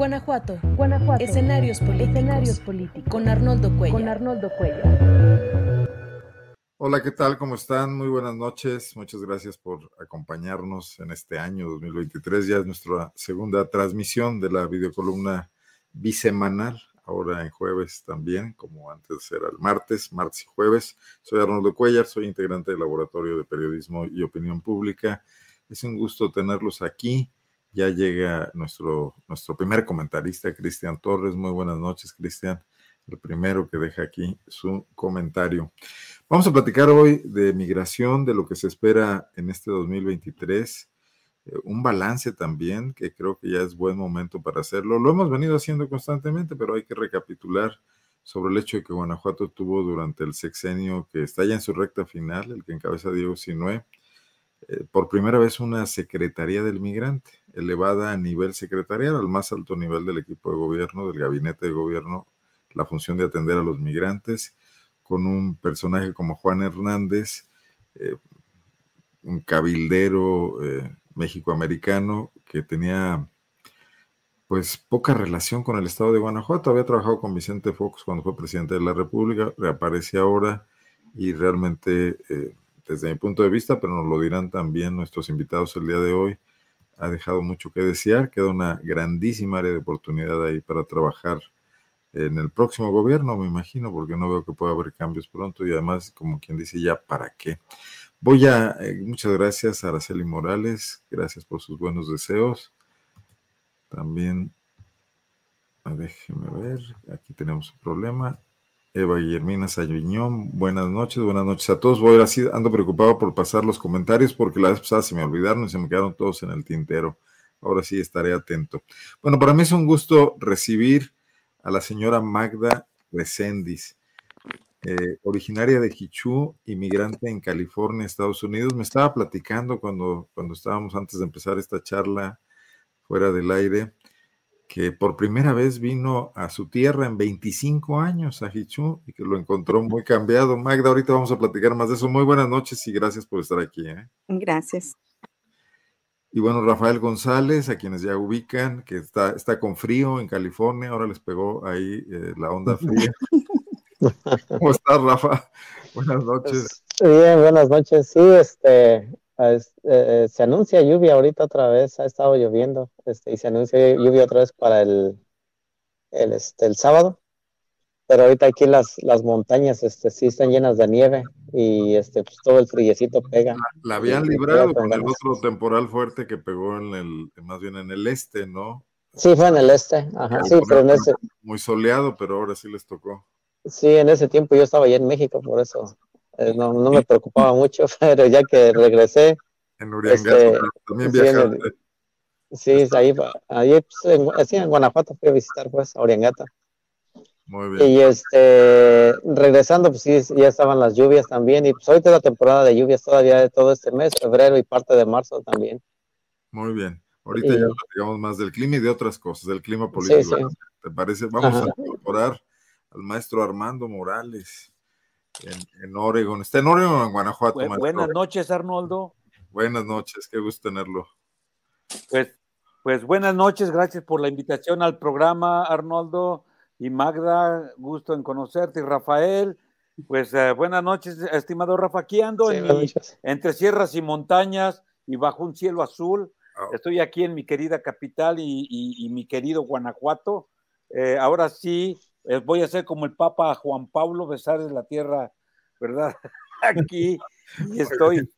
Guanajuato. Guanajuato. Escenarios políticos. Escenarios políticos. Con Arnoldo Cuellar. Con Arnoldo Cuellar. Hola, ¿qué tal? ¿Cómo están? Muy buenas noches. Muchas gracias por acompañarnos en este año 2023. Ya es nuestra segunda transmisión de la videocolumna bisemanal, ahora en jueves también, como antes era el martes, martes y jueves. Soy Arnoldo Cuellar, soy integrante del Laboratorio de Periodismo y Opinión Pública. Es un gusto tenerlos aquí ya llega nuestro, nuestro primer comentarista, Cristian Torres. Muy buenas noches, Cristian. El primero que deja aquí su comentario. Vamos a platicar hoy de migración, de lo que se espera en este 2023. Eh, un balance también, que creo que ya es buen momento para hacerlo. Lo hemos venido haciendo constantemente, pero hay que recapitular sobre el hecho de que Guanajuato tuvo durante el sexenio que está ya en su recta final, el que encabeza Diego Sinue, eh, por primera vez una Secretaría del Migrante, elevada a nivel secretarial, al más alto nivel del equipo de gobierno, del gabinete de gobierno, la función de atender a los migrantes, con un personaje como Juan Hernández, eh, un cabildero eh, mexicoamericano que tenía pues poca relación con el estado de Guanajuato. Había trabajado con Vicente Fox cuando fue presidente de la República, reaparece ahora y realmente desde mi punto de vista, pero nos lo dirán también nuestros invitados el día de hoy, ha dejado mucho que desear, queda una grandísima área de oportunidad ahí para trabajar en el próximo gobierno, me imagino, porque no veo que pueda haber cambios pronto y además, como quien dice, ya para qué. Voy a, eh, muchas gracias a Araceli Morales, gracias por sus buenos deseos. También, déjeme ver, aquí tenemos un problema. Eva Guillermina Saviñón, buenas noches, buenas noches a todos. Voy así, ando preocupado por pasar los comentarios porque la vez pasada se me olvidaron y se me quedaron todos en el tintero. Ahora sí estaré atento. Bueno, para mí es un gusto recibir a la señora Magda Reséndiz, eh, originaria de Hichú, inmigrante en California, Estados Unidos. Me estaba platicando cuando, cuando estábamos antes de empezar esta charla fuera del aire que por primera vez vino a su tierra en 25 años, a Hichu, y que lo encontró muy cambiado. Magda, ahorita vamos a platicar más de eso. Muy buenas noches y gracias por estar aquí. ¿eh? Gracias. Y bueno, Rafael González, a quienes ya ubican, que está, está con frío en California, ahora les pegó ahí eh, la onda fría. ¿Cómo estás, Rafa? Buenas noches. Bien, buenas noches. Sí, este, eh, se anuncia lluvia ahorita otra vez, ha estado lloviendo, este, y se anuncia lluvia otra vez para el, el, este, el sábado. Pero ahorita aquí las, las montañas este, sí están llenas de nieve y este, pues, todo el friecito pega. La, habían librado con el otro temporal fuerte que pegó en el, más bien en el este, ¿no? Sí, fue en el este, ajá, sí, pero en ese... Muy soleado, pero ahora sí les tocó. Sí, en ese tiempo yo estaba allá en México, por eso eh, no, no, me preocupaba mucho, pero ya que regresé. En Uriangata, este, también viajaste. Sí, ahí, ahí pues, en, sí, en Guanajuato fui a visitar pues a Uriangata. Muy bien. Y este, regresando, pues sí, ya estaban las lluvias también, y pues ahorita es la temporada de lluvias todavía de todo este mes, febrero y parte de marzo también. Muy bien. Ahorita ya platicamos más del clima y de otras cosas, del clima político. ¿Te parece? Vamos a incorporar al maestro Armando Morales en, Oregon. ¿Está en Oregon o en Guanajuato? buenas noches, Arnoldo. Buenas noches, qué gusto tenerlo. Pues, pues buenas noches, gracias por la invitación al programa, Arnoldo y Magda, gusto en conocerte, y Rafael. Pues eh, buenas noches, estimado Rafa. Aquí ando entre sierras y montañas y bajo un cielo azul. Ah. Estoy aquí en mi querida capital y, mi querido Guanajuato. Eh, ahora sí, voy a ser como el Papa Juan Pablo, besar de la tierra, ¿verdad? Aquí y estoy,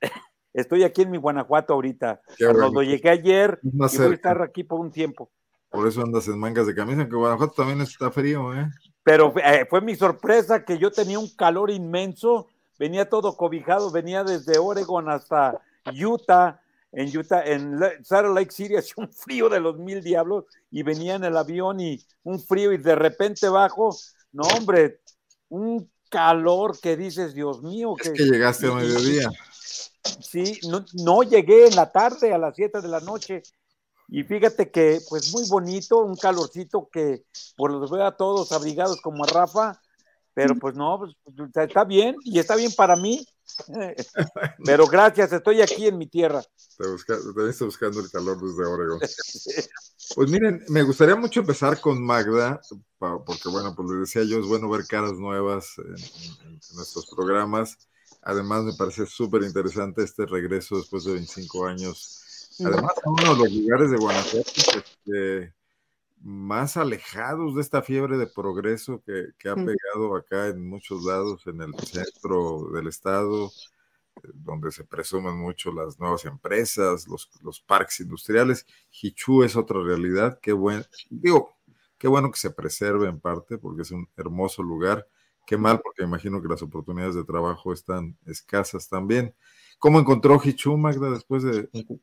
estoy aquí en mi Guanajuato ahorita. Cuando llegué ayer y voy a estar aquí por un tiempo. Por eso andas en mangas de camisa, que Guanajuato también está frío, ¿eh? Pero eh, fue mi sorpresa que yo tenía un calor inmenso, venía todo cobijado, venía desde Oregon hasta Utah, en Utah, en Salt Lake City hacía un frío de los mil diablos y venía en el avión y un frío y de repente bajo, no hombre, un calor que dices, Dios mío. Es que, llegaste a mediodía. Sí, no, no llegué en la tarde a las 7 de la noche y fíjate que pues muy bonito, un calorcito que por los veo a todos abrigados como a Rafa, pero pues no, pues, está bien y está bien para mí Pero gracias, estoy aquí en mi tierra. Te, busca, buscando el calor desde Oregon. Pues miren, me gustaría mucho empezar con Magda, porque bueno, pues le decía yo, es bueno ver caras nuevas en, nuestros programas. Además, me parece súper interesante este regreso después de 25 años. Además, uno de los lugares de Guanajuato este, más alejados de esta fiebre de progreso que, que ha pegado acá en muchos lados, en el centro del estado, donde se presumen mucho las nuevas empresas, los, los parques industriales. Hichu es otra realidad. Qué bueno, digo, qué bueno que se preserve en parte, porque es un hermoso lugar. Qué mal, porque imagino que las oportunidades de trabajo están escasas también. ¿Cómo encontró Hichu, Magda, después de un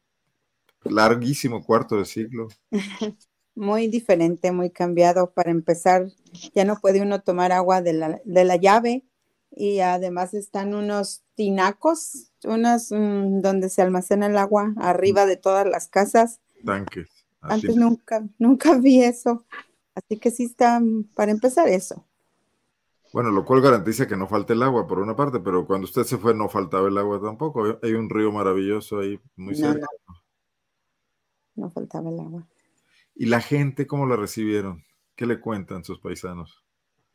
larguísimo cuarto de siglo? Muy diferente, muy cambiado. Para empezar, ya no puede uno tomar agua de la, de la llave y además están unos tinacos, unas mm, donde se almacena el agua arriba de todas las casas. Tanques. Antes nunca, nunca vi eso. Así que sí está, para empezar eso. Bueno, lo cual garantiza que no falte el agua por una parte, pero cuando usted se fue no faltaba el agua tampoco. Hay un río maravilloso ahí muy cerca. no faltaba el agua. ¿Y la gente cómo la recibieron? ¿Qué le cuentan sus paisanos?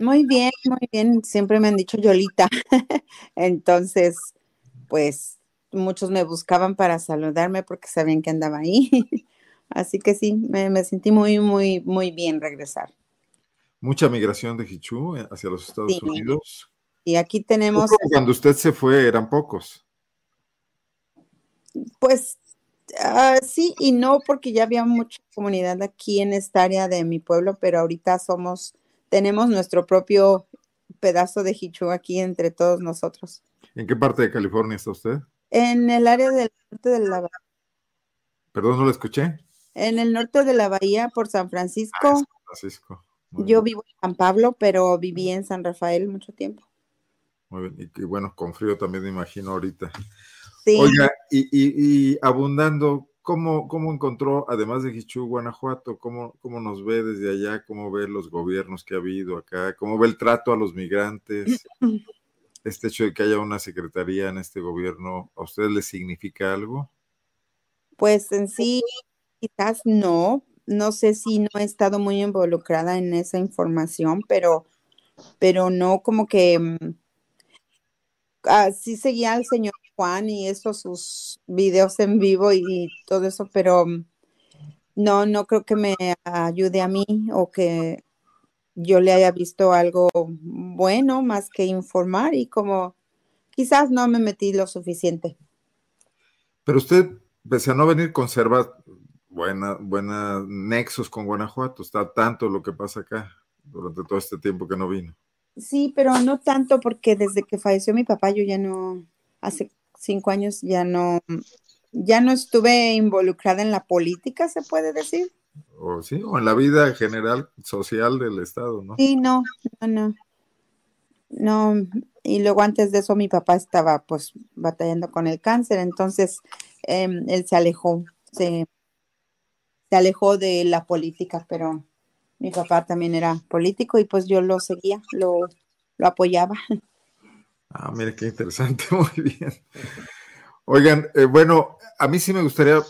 Muy bien, muy bien. Siempre me han dicho Yolita. Entonces, pues muchos me buscaban para saludarme porque sabían que andaba ahí. Así que sí, me, sentí muy, muy, muy bien regresar. Mucha migración de Hichu eh, hacia los Estados Unidos. Y aquí tenemos. Cuando usted se fue eran pocos. Pues ah, sí y no, porque ya había mucha comunidad aquí en esta área de mi pueblo, pero ahorita somos tenemos nuestro propio pedazo de Hichu aquí entre todos nosotros. ¿En qué parte de California está usted? En el área del norte de la bahía. Perdón, no lo escuché. En el norte de la bahía por San Francisco. Ah, San Francisco. Yo vivo en San Pablo, pero viví en San Rafael mucho tiempo. Muy bien, y, bueno, con frío también me imagino ahorita. Sí. Oiga, y, y abundando, ¿Cómo, ¿Cómo, encontró, además de Hichu, Guanajuato? ¿Cómo, ¿Cómo nos ve desde allá? ¿Cómo ve los gobiernos que ha habido acá? ¿Cómo ve el trato a los migrantes? Este hecho de que haya una secretaría en este gobierno, ¿a usted le significa algo? Pues en sí, quizás no. No sé si no he estado muy involucrada en esa información, pero, pero no como que mm, sí seguía al señor Juan y eso, sus videos en vivo y, todo eso, pero mm, no, no creo que me ayude a mí o que yo le haya visto algo bueno más que informar y como quizás no me metí lo suficiente. Pero usted, pese a no venir, conserva buena, buena nexos con Guanajuato, está tanto lo que pasa acá durante todo este tiempo que no vino. Sí, pero no tanto porque desde que falleció mi papá yo ya no, hace cinco años ya no, ya no estuve involucrada en la política, se puede decir. O sí, o en la vida general social del Estado, ¿no? Sí, no, no, no. No, y luego antes de eso mi papá estaba pues batallando con el cáncer, entonces em, él se alejó, se, se alejó de la política, pero mi papá también era político y pues yo lo seguía, lo, lo apoyaba. Ah, mire qué interesante, muy bien. Oigan, eh, bueno, a mí sí me gustaría,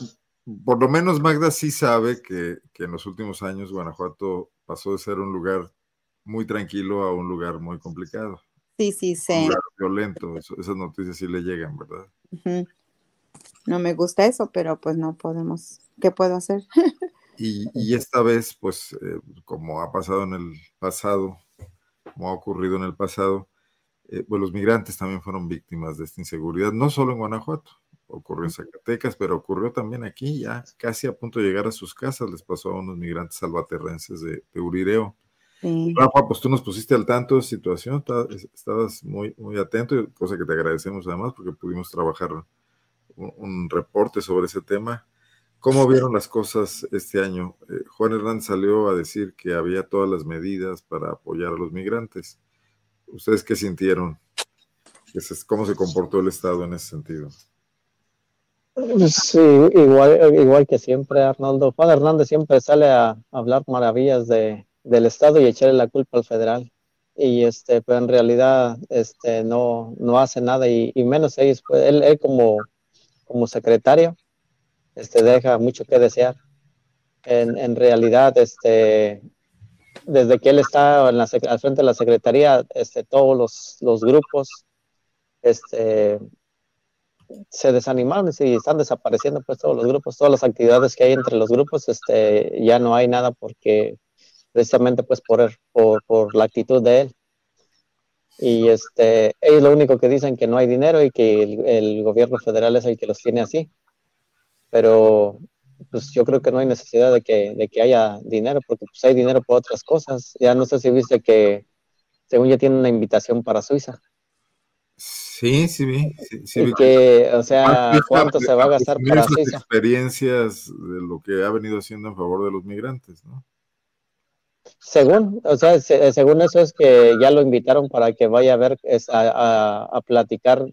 por lo menos Magda sí sabe que, en los últimos años Guanajuato pasó de ser un lugar muy tranquilo a un lugar muy complicado. Sí, sí, sí. Un lugar violento, esas noticias sí le llegan, ¿verdad? No me gusta eso, pero pues no podemos, ¿qué puedo hacer? Y, esta vez, pues, eh, como ha pasado en el pasado, como ha ocurrido en el pasado, eh, pues los migrantes también fueron víctimas de esta inseguridad, no solo en Guanajuato, ocurrió en Zacatecas, pero ocurrió también aquí, ya casi a punto de llegar a sus casas, les pasó a unos migrantes salvaterrenses de, Urireo. Rafa, pues tú nos pusiste al tanto de la situación, estabas muy, muy atento, cosa que te agradecemos además porque pudimos trabajar un reporte sobre ese tema. ¿Cómo vieron las cosas este año? Eh, Juan Hernández salió a decir que había todas las medidas para apoyar a los migrantes. ¿Ustedes qué sintieron? ¿Cómo se comportó el Estado en ese sentido? Sí, igual, igual que siempre, Arnoldo. Juan Hernández siempre sale a hablar maravillas de, del Estado y echarle la culpa al federal. Y este, pero en realidad este, no, no hace nada y, menos ellos, pues, él, como, como secretario este, deja mucho que desear. en, realidad, este, desde que él está en la, al frente de la Secretaría, este, todos los, grupos este, se desanimaron y están desapareciendo pues todos los grupos, todas las actividades que hay entre los grupos, este, ya no hay nada porque precisamente pues por, por, por la actitud de él. Y este, ellos lo único que dicen que no hay dinero y que el, gobierno federal es el que los tiene así. Pero pues yo creo que no hay necesidad de que, de que haya dinero, porque pues hay dinero por otras cosas. Ya no sé si viste que según ya tiene una invitación para Suiza. Sí, sí vi. Sí, que, o sea, ¿cuánto se va a gastar para Suiza? experiencias de lo que ha venido haciendo en favor de los migrantes, ¿no? Según, o sea, según eso es que ya lo invitaron para que vaya a ver, a, a, platicar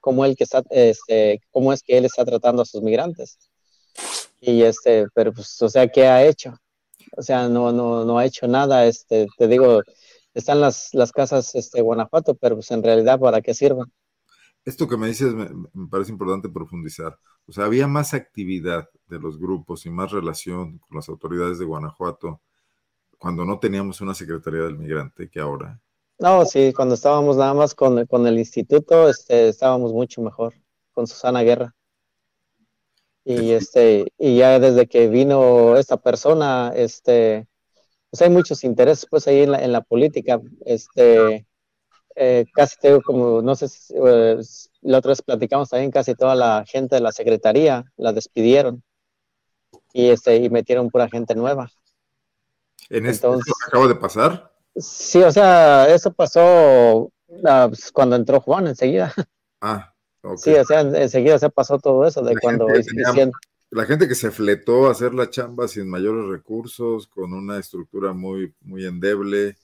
cómo, el que está, este, cómo es que él está tratando a sus migrantes. Y este, pero pues, o sea, ¿qué ha hecho? O sea, no, no, no ha hecho nada, este, te digo, están las, las casas este, Guanajuato, pero pues en realidad, ¿para qué sirven? Esto que me dices me, me, parece importante profundizar. O sea, había más actividad de los grupos y más relación con las autoridades de Guanajuato cuando no teníamos una Secretaría del Migrante que ahora. No, sí, cuando estábamos nada más con, el instituto, este, estábamos mucho mejor con Susana Guerra. Y este, y ya desde que vino esta persona, este, pues hay muchos intereses pues ahí en la, en la política. Este, eh, casi tengo como, no sé si eh, la otra vez platicamos también, casi toda la gente de la secretaría la despidieron y este, y metieron pura gente nueva. ¿En esto acaba de pasar? Sí, o sea, eso pasó ah, pues, cuando entró Juan enseguida. Ah, Sí, o sea, enseguida se pasó todo eso de cuando... la gente que se fletó a hacer la chamba sin mayores recursos, con una estructura muy, muy endeble,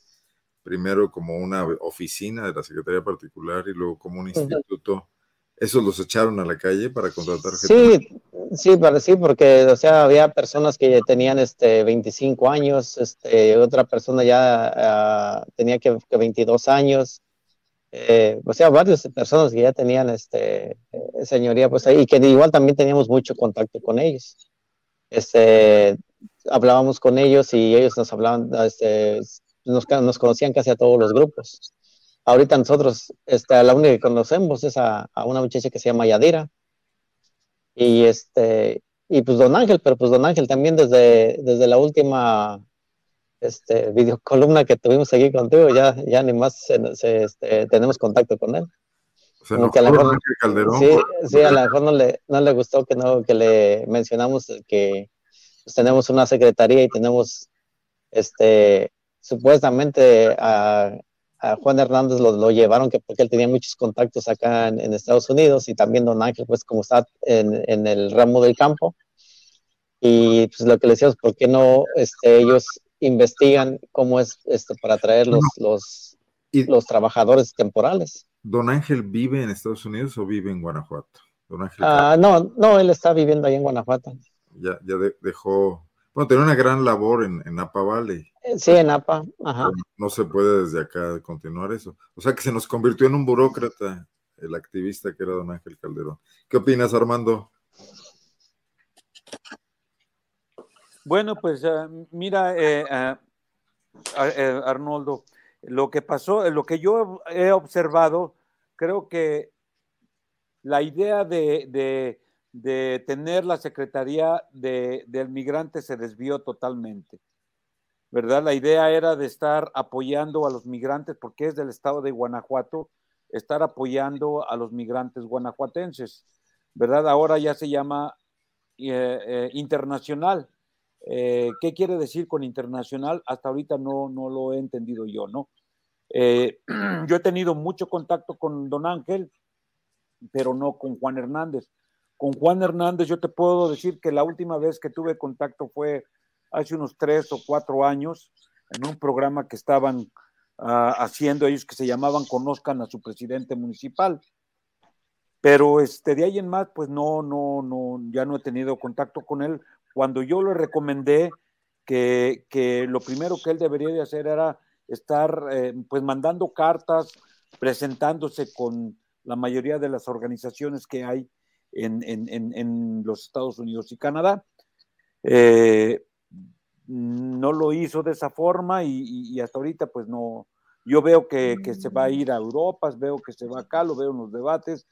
primero como una oficina de la Secretaría Particular y luego como un instituto. ¿Esos los echaron a la calle para contratar gente? Sí, sí, sí, porque, o sea, había personas que tenían este 25 años, este, otra persona ya uh, tenía que, que, 22 años, eh, o sea, varias personas que ya tenían este eh, señoría, pues ahí, y que igual también teníamos mucho contacto con ellos. Este, hablábamos con ellos y ellos nos hablaban, este, nos, nos conocían casi a todos los grupos. Ahorita nosotros, este, la única que conocemos es a, una muchacha que se llama Yadira. Y este, y pues Don Ángel, pero pues Don Ángel también desde, desde la última este, videocolumna que tuvimos aquí contigo, ya, ya ni más este, tenemos contacto con él. a lo mejor, sí, sí, a lo mejor no le, no le gustó que, no, que le mencionamos que pues, tenemos una secretaría y tenemos este, supuestamente a, a Juan Hernández lo, llevaron que porque él tenía muchos contactos acá en, Estados Unidos y también Don Ángel, pues como está en, el ramo del campo. Y pues lo que le decíamos, ¿por qué no este, ellos investigan cómo es esto para traer los, los, los trabajadores temporales? ¿Don Ángel vive en Estados Unidos o vive en Guanajuato? Don Ángel ah, no, no, él está viviendo ahí en Guanajuato. Ya, ya dejó bueno, tenía una gran labor en, en Napa Valley. Eh, sí, en Napa, ajá. No se puede desde acá continuar eso. O sea que se nos convirtió en un burócrata el activista que era don Ángel Calderón. ¿Qué opinas, Armando? Bueno, pues uh, mira, eh, uh, Arnoldo, lo que pasó, lo que yo he observado, creo que la idea de tener la Secretaría de, del Migrante se desvió totalmente. ¿Verdad? La idea era de estar apoyando a los migrantes, porque es del estado de Guanajuato, estar apoyando a los migrantes guanajuatenses. ¿Verdad? Ahora ya se llama eh, eh, internacional. Eh, ¿Qué quiere decir con internacional? Hasta ahorita no, no lo he entendido yo, ¿no? yo he tenido mucho contacto con don Ángel, pero no con Juan Hernández. Con Juan Hernández yo te puedo decir que la última vez que tuve contacto fue hace unos tres o cuatro años en un programa que estaban uh, haciendo ellos que se llamaban Conozcan a su presidente municipal. Pero este, de ahí en más, pues no, no, no, ya no he tenido contacto con él. Cuando yo le recomendé que, lo primero que él debería de hacer era estar eh, pues mandando cartas, presentándose con la mayoría de las organizaciones que hay en, los Estados Unidos y Canadá. Eh, no lo hizo de esa forma y, hasta ahorita pues no, yo veo que, se va a ir a Europa, veo que se va acá, lo veo en los debates,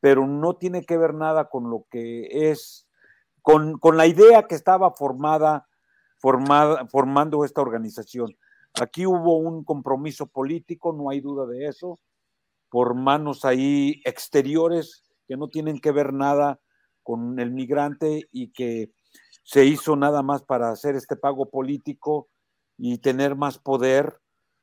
pero no tiene que ver nada con lo que es, con, la idea que estaba formada, formada, formando esta organización. Aquí hubo un compromiso político, no hay duda de eso, por manos ahí exteriores que no tienen que ver nada con el migrante y que se hizo nada más para hacer este pago político y tener más poder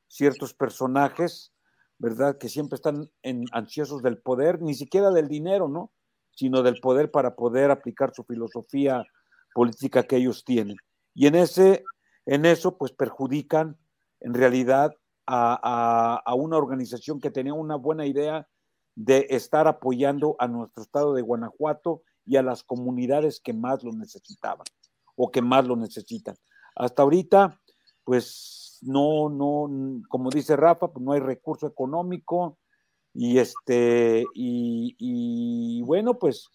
ciertos personajes, ¿verdad? Que siempre están ansiosos del poder, ni siquiera del dinero, ¿no? Sino del poder para poder aplicar su filosofía política que ellos tienen. Y en, ese, en eso, pues perjudican en realidad a, una organización que tenía una buena idea de estar apoyando a nuestro estado de Guanajuato y a las comunidades que más lo necesitaban o que más lo necesitan. Hasta ahorita, pues no, no, como dice Rafa, pues no hay recurso económico y este, y, bueno, pues,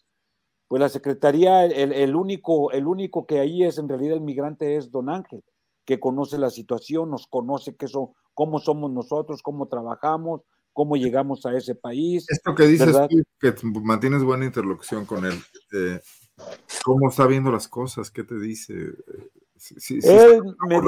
pues la Secretaría, el, único, el único que ahí es en realidad el migrante es Don Ángel, que conoce la situación, nos conoce que eso, cómo somos nosotros, cómo trabajamos, cómo llegamos a ese país. Esto que dices que mantienes buena interlocución con él, eh, ¿cómo está viendo las cosas? ¿Qué te dice? él me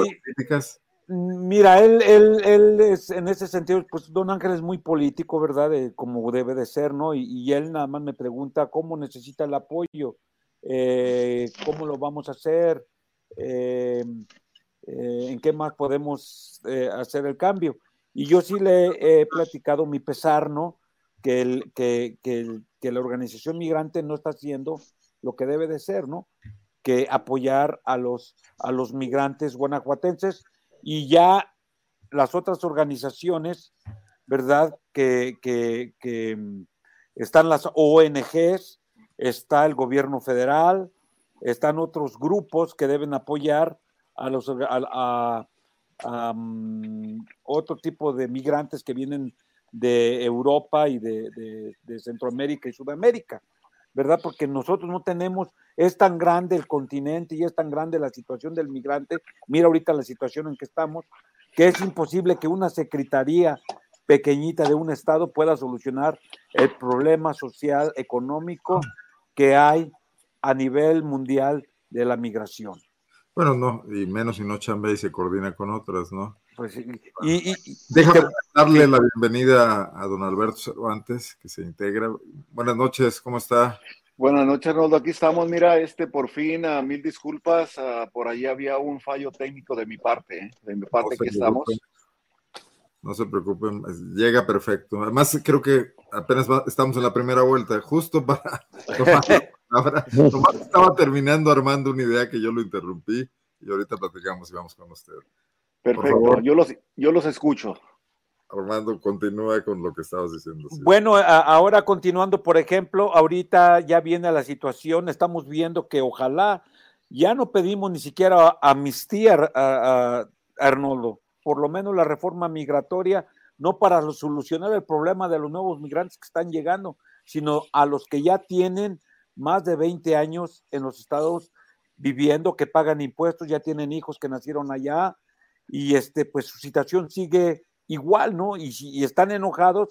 Mira, él, él, él, es en ese sentido, pues Don Ángel es muy político, ¿verdad? como debe de ser, ¿no? Y, él nada más me pregunta cómo necesita el apoyo, eh, cómo lo vamos a hacer, eh, en qué más podemos hacer el cambio. Y yo sí le he platicado mi pesar, ¿no? Que, el, que, que, que, la organización migrante no está haciendo lo que debe de ser, ¿no? Que apoyar a los, a los migrantes guanajuatenses y ya las otras organizaciones, ¿verdad? Que, que están las ONGs, está el gobierno federal, están otros grupos que deben apoyar a los, a, otro tipo de migrantes que vienen de Europa y de, Centroamérica y Sudamérica, ¿verdad? Porque nosotros no tenemos, es tan grande el continente y es tan grande la situación del migrante, mira ahorita la situación en que estamos, que es imposible que una secretaría pequeñita de un estado pueda solucionar el problema social, económico que hay a nivel mundial de la migración. Bueno, no, y menos si no chambea y se coordina con otras, ¿no? Pues, y, Déjame darle la bienvenida a don Alberto Cervantes, que se integra. Buenas noches, ¿cómo está? Buenas noches, Arnoldo. Aquí estamos. Mira, este por fin, a mil disculpas, por ahí había un fallo técnico de mi parte, ¿eh? de mi parte que estamos. No se preocupen, llega perfecto. Además, creo que apenas estamos en la primera vuelta, justo para Ahora, estaba terminando armando una idea que yo lo interrumpí y ahorita platicamos y vamos con usted. Perfecto, yo los, yo los escucho. Armando, continúa con lo que estabas diciendo. Bueno, ahora continuando, por ejemplo, ahorita ya viene la situación, estamos viendo que ojalá ya no pedimos ni siquiera amnistía a, Arnoldo, por lo menos la reforma migratoria, no para solucionar el problema de los nuevos migrantes que están llegando, sino a los que ya tienen más de 20 años en los estados viviendo, que pagan impuestos, ya tienen hijos que nacieron allá y este, pues su situación sigue igual, ¿no? Y, y están enojados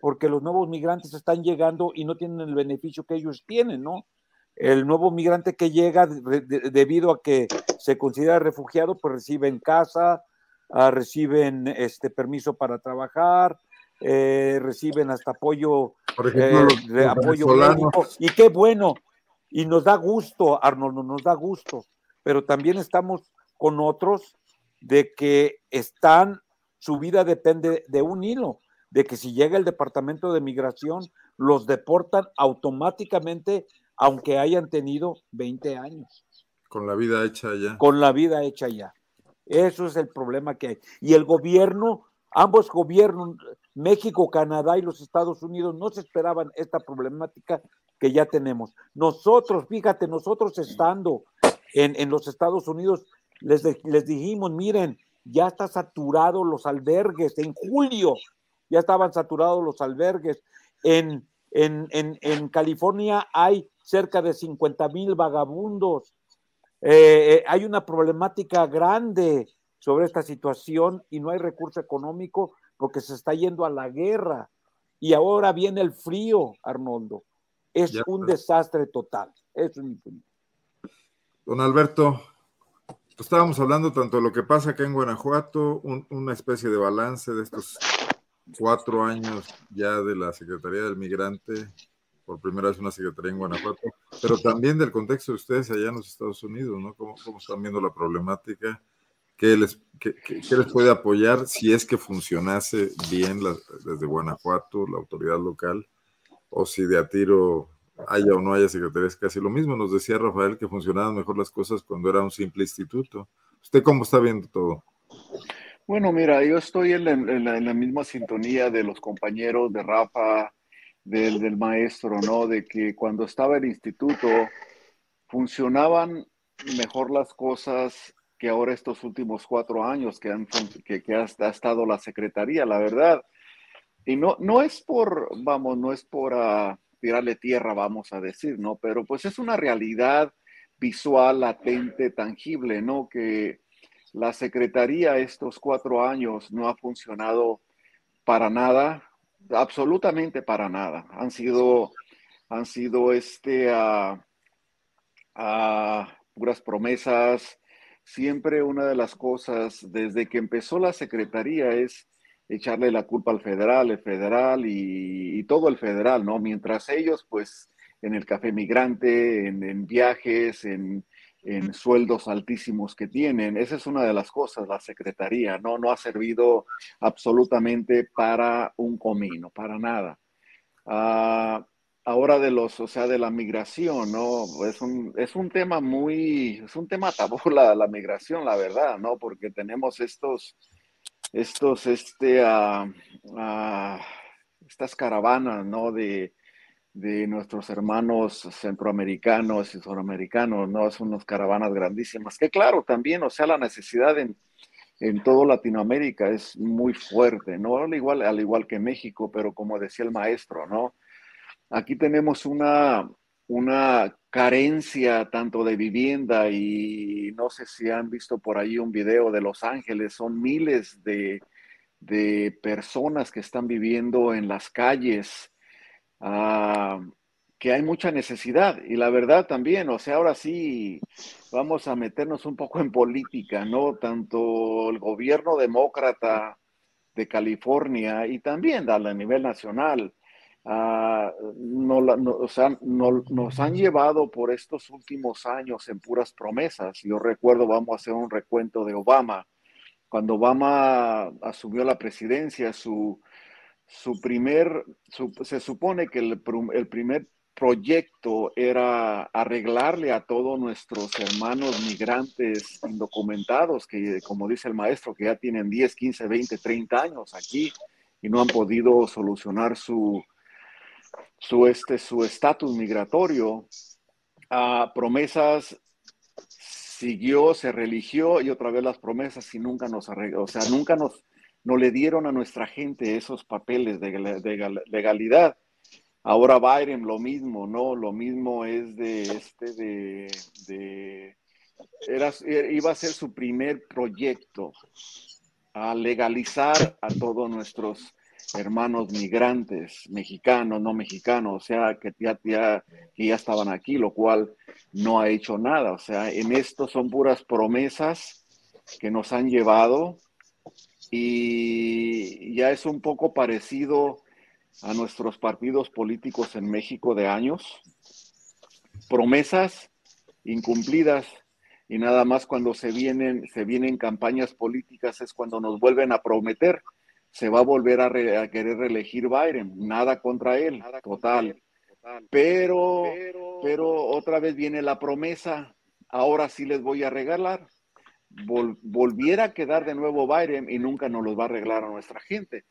porque los nuevos migrantes están llegando y no tienen el beneficio que ellos tienen, ¿no? El nuevo migrante que llega debido a que se considera refugiado, pues reciben casa, ah, reciben este permiso para trabajar, eh, reciben hasta apoyo, Por ejemplo, eh, apoyo médico, y qué bueno, y nos da gusto, Arnold, nos da gusto, pero también estamos con otros de que están, su vida depende de un hilo, de que si llega el departamento de migración, los deportan automáticamente, aunque hayan tenido 20 años. Con la vida hecha ya. Con la vida hecha ya. Eso es el problema que hay. Y el gobierno, ambos gobiernos, México, Canadá y los Estados Unidos no se esperaban esta problemática que ya tenemos. Nosotros, fíjate, nosotros estando en, los Estados Unidos, les, les dijimos, miren, ya está saturado los albergues. En julio ya estaban saturados los albergues. En, en, en, California hay cerca de 50 mil vagabundos. Eh, eh, hay una problemática grande sobre esta situación y no hay recurso económico porque se está yendo a la guerra. Y ahora viene el frío, Arnoldo. Es un desastre total. Es mi Don Alberto, estábamos hablando tanto de lo que pasa acá en Guanajuato, una especie de balance de estos cuatro años ya de la Secretaría del Migrante, por primera vez una Secretaría en Guanajuato, pero también del contexto de ustedes allá en los Estados Unidos, ¿no? ¿Cómo, están viendo la problemática? ¿Qué les, qué, les puede apoyar si es que funcionase bien desde Guanajuato, la autoridad local, o si de a tiro haya o no haya secretarías, casi lo mismo. Nos decía Rafael que funcionaban mejor las cosas cuando era un simple instituto. ¿Usted cómo está viendo todo? Bueno, mira, yo estoy en la, misma sintonía de los compañeros de Rafa, del, maestro, ¿no? De que cuando estaba el instituto funcionaban mejor las cosas que ahora estos últimos cuatro años que, han, ha, estado la secretaría, la verdad. Y no, no es por, vamos, no es por uh, tirarle tierra, vamos a decir, ¿no? Pero pues es una realidad visual, latente, tangible, ¿no? Que la Secretaría estos cuatro años no ha funcionado para nada, absolutamente para nada. Han sido, han sido este, uh, puras promesas. Siempre una de las cosas desde que empezó la Secretaría es echarle la culpa al federal, el federal y, todo el federal, ¿no? Mientras ellos, pues, en el café migrante, en viajes, en, en sueldos altísimos que tienen. Esa es una de las cosas, la Secretaría, ¿no? No ha servido absolutamente para un comino, para nada. Ah, ahora de los, o sea, de la migración, ¿no? Es un, es un tema muy, es un tema tabú la, la migración, la verdad, ¿no? Porque tenemos estos, estos, este, uh, estas caravanas, ¿no? De, de nuestros hermanos centroamericanos y suramericanos, ¿no? Son unas caravanas grandísimas, que claro, también, o sea, la necesidad en, en todo Latinoamérica es muy fuerte, ¿no? Al igual, al igual que México, pero como decía el maestro, ¿no? Aquí tenemos una, una carencia tanto de vivienda y no sé si han visto por ahí un video de Los Ángeles, son miles de, de personas que están viviendo en las calles, Ah, que hay mucha necesidad. Y la verdad también, o sea, ahora sí vamos a meternos un poco en política, ¿no? Tanto el gobierno demócrata de California y también a nivel nacional, ah, no, o nos han llevado por estos últimos años en puras promesas. Yo recuerdo, vamos a hacer un recuento de Obama. Cuando Obama asumió la presidencia, su, su primer, se supone que el, primer proyecto era arreglarle a todos nuestros hermanos migrantes indocumentados, que como dice el maestro, que ya tienen 10, 15, 20, 30 años aquí y no han podido solucionar su su este su estatus migratorio. a promesas siguió, se religió y otra vez las promesas y nunca nos arregló, o sea, nunca nos no le dieron a nuestra gente esos papeles de, legalidad. Ahora Biden lo mismo, ¿no? Lo mismo es de este, de, era, iba a ser su primer proyecto a legalizar a todos nuestros hermanos migrantes, mexicanos, no mexicanos, o sea, que ya, ya, que ya estaban aquí, lo cual no ha hecho nada. O sea, en esto son puras promesas que nos han llevado y ya es un poco parecido a nuestros partidos políticos en México de años. Promesas incumplidas y nada más cuando se vienen, se vienen campañas políticas es cuando nos vuelven a prometer. Se va a volver a, querer reelegir Biden. Nada contra él, total. Pero, pero otra vez viene la promesa. Ahora sí les voy a regalar volviera a quedar de nuevo Biden y nunca nos los va a arreglar a nuestra gente.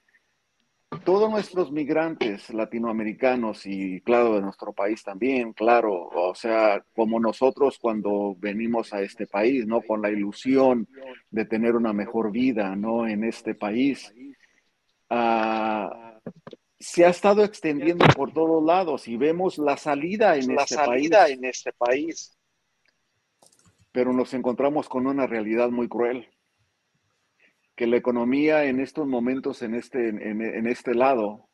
Todos nuestros migrantes latinoamericanos y claro, de nuestro país también, claro, o sea, como nosotros cuando venimos a este país, ¿no? Con la ilusión de tener una mejor vida, ¿no? En este país. Se ha estado extendiendo por todos lados y vemos la salida en, la este, salida en este país pero nos encontramos con una realidad muy cruel, que la economía en estos momentos, en este, en, este lado,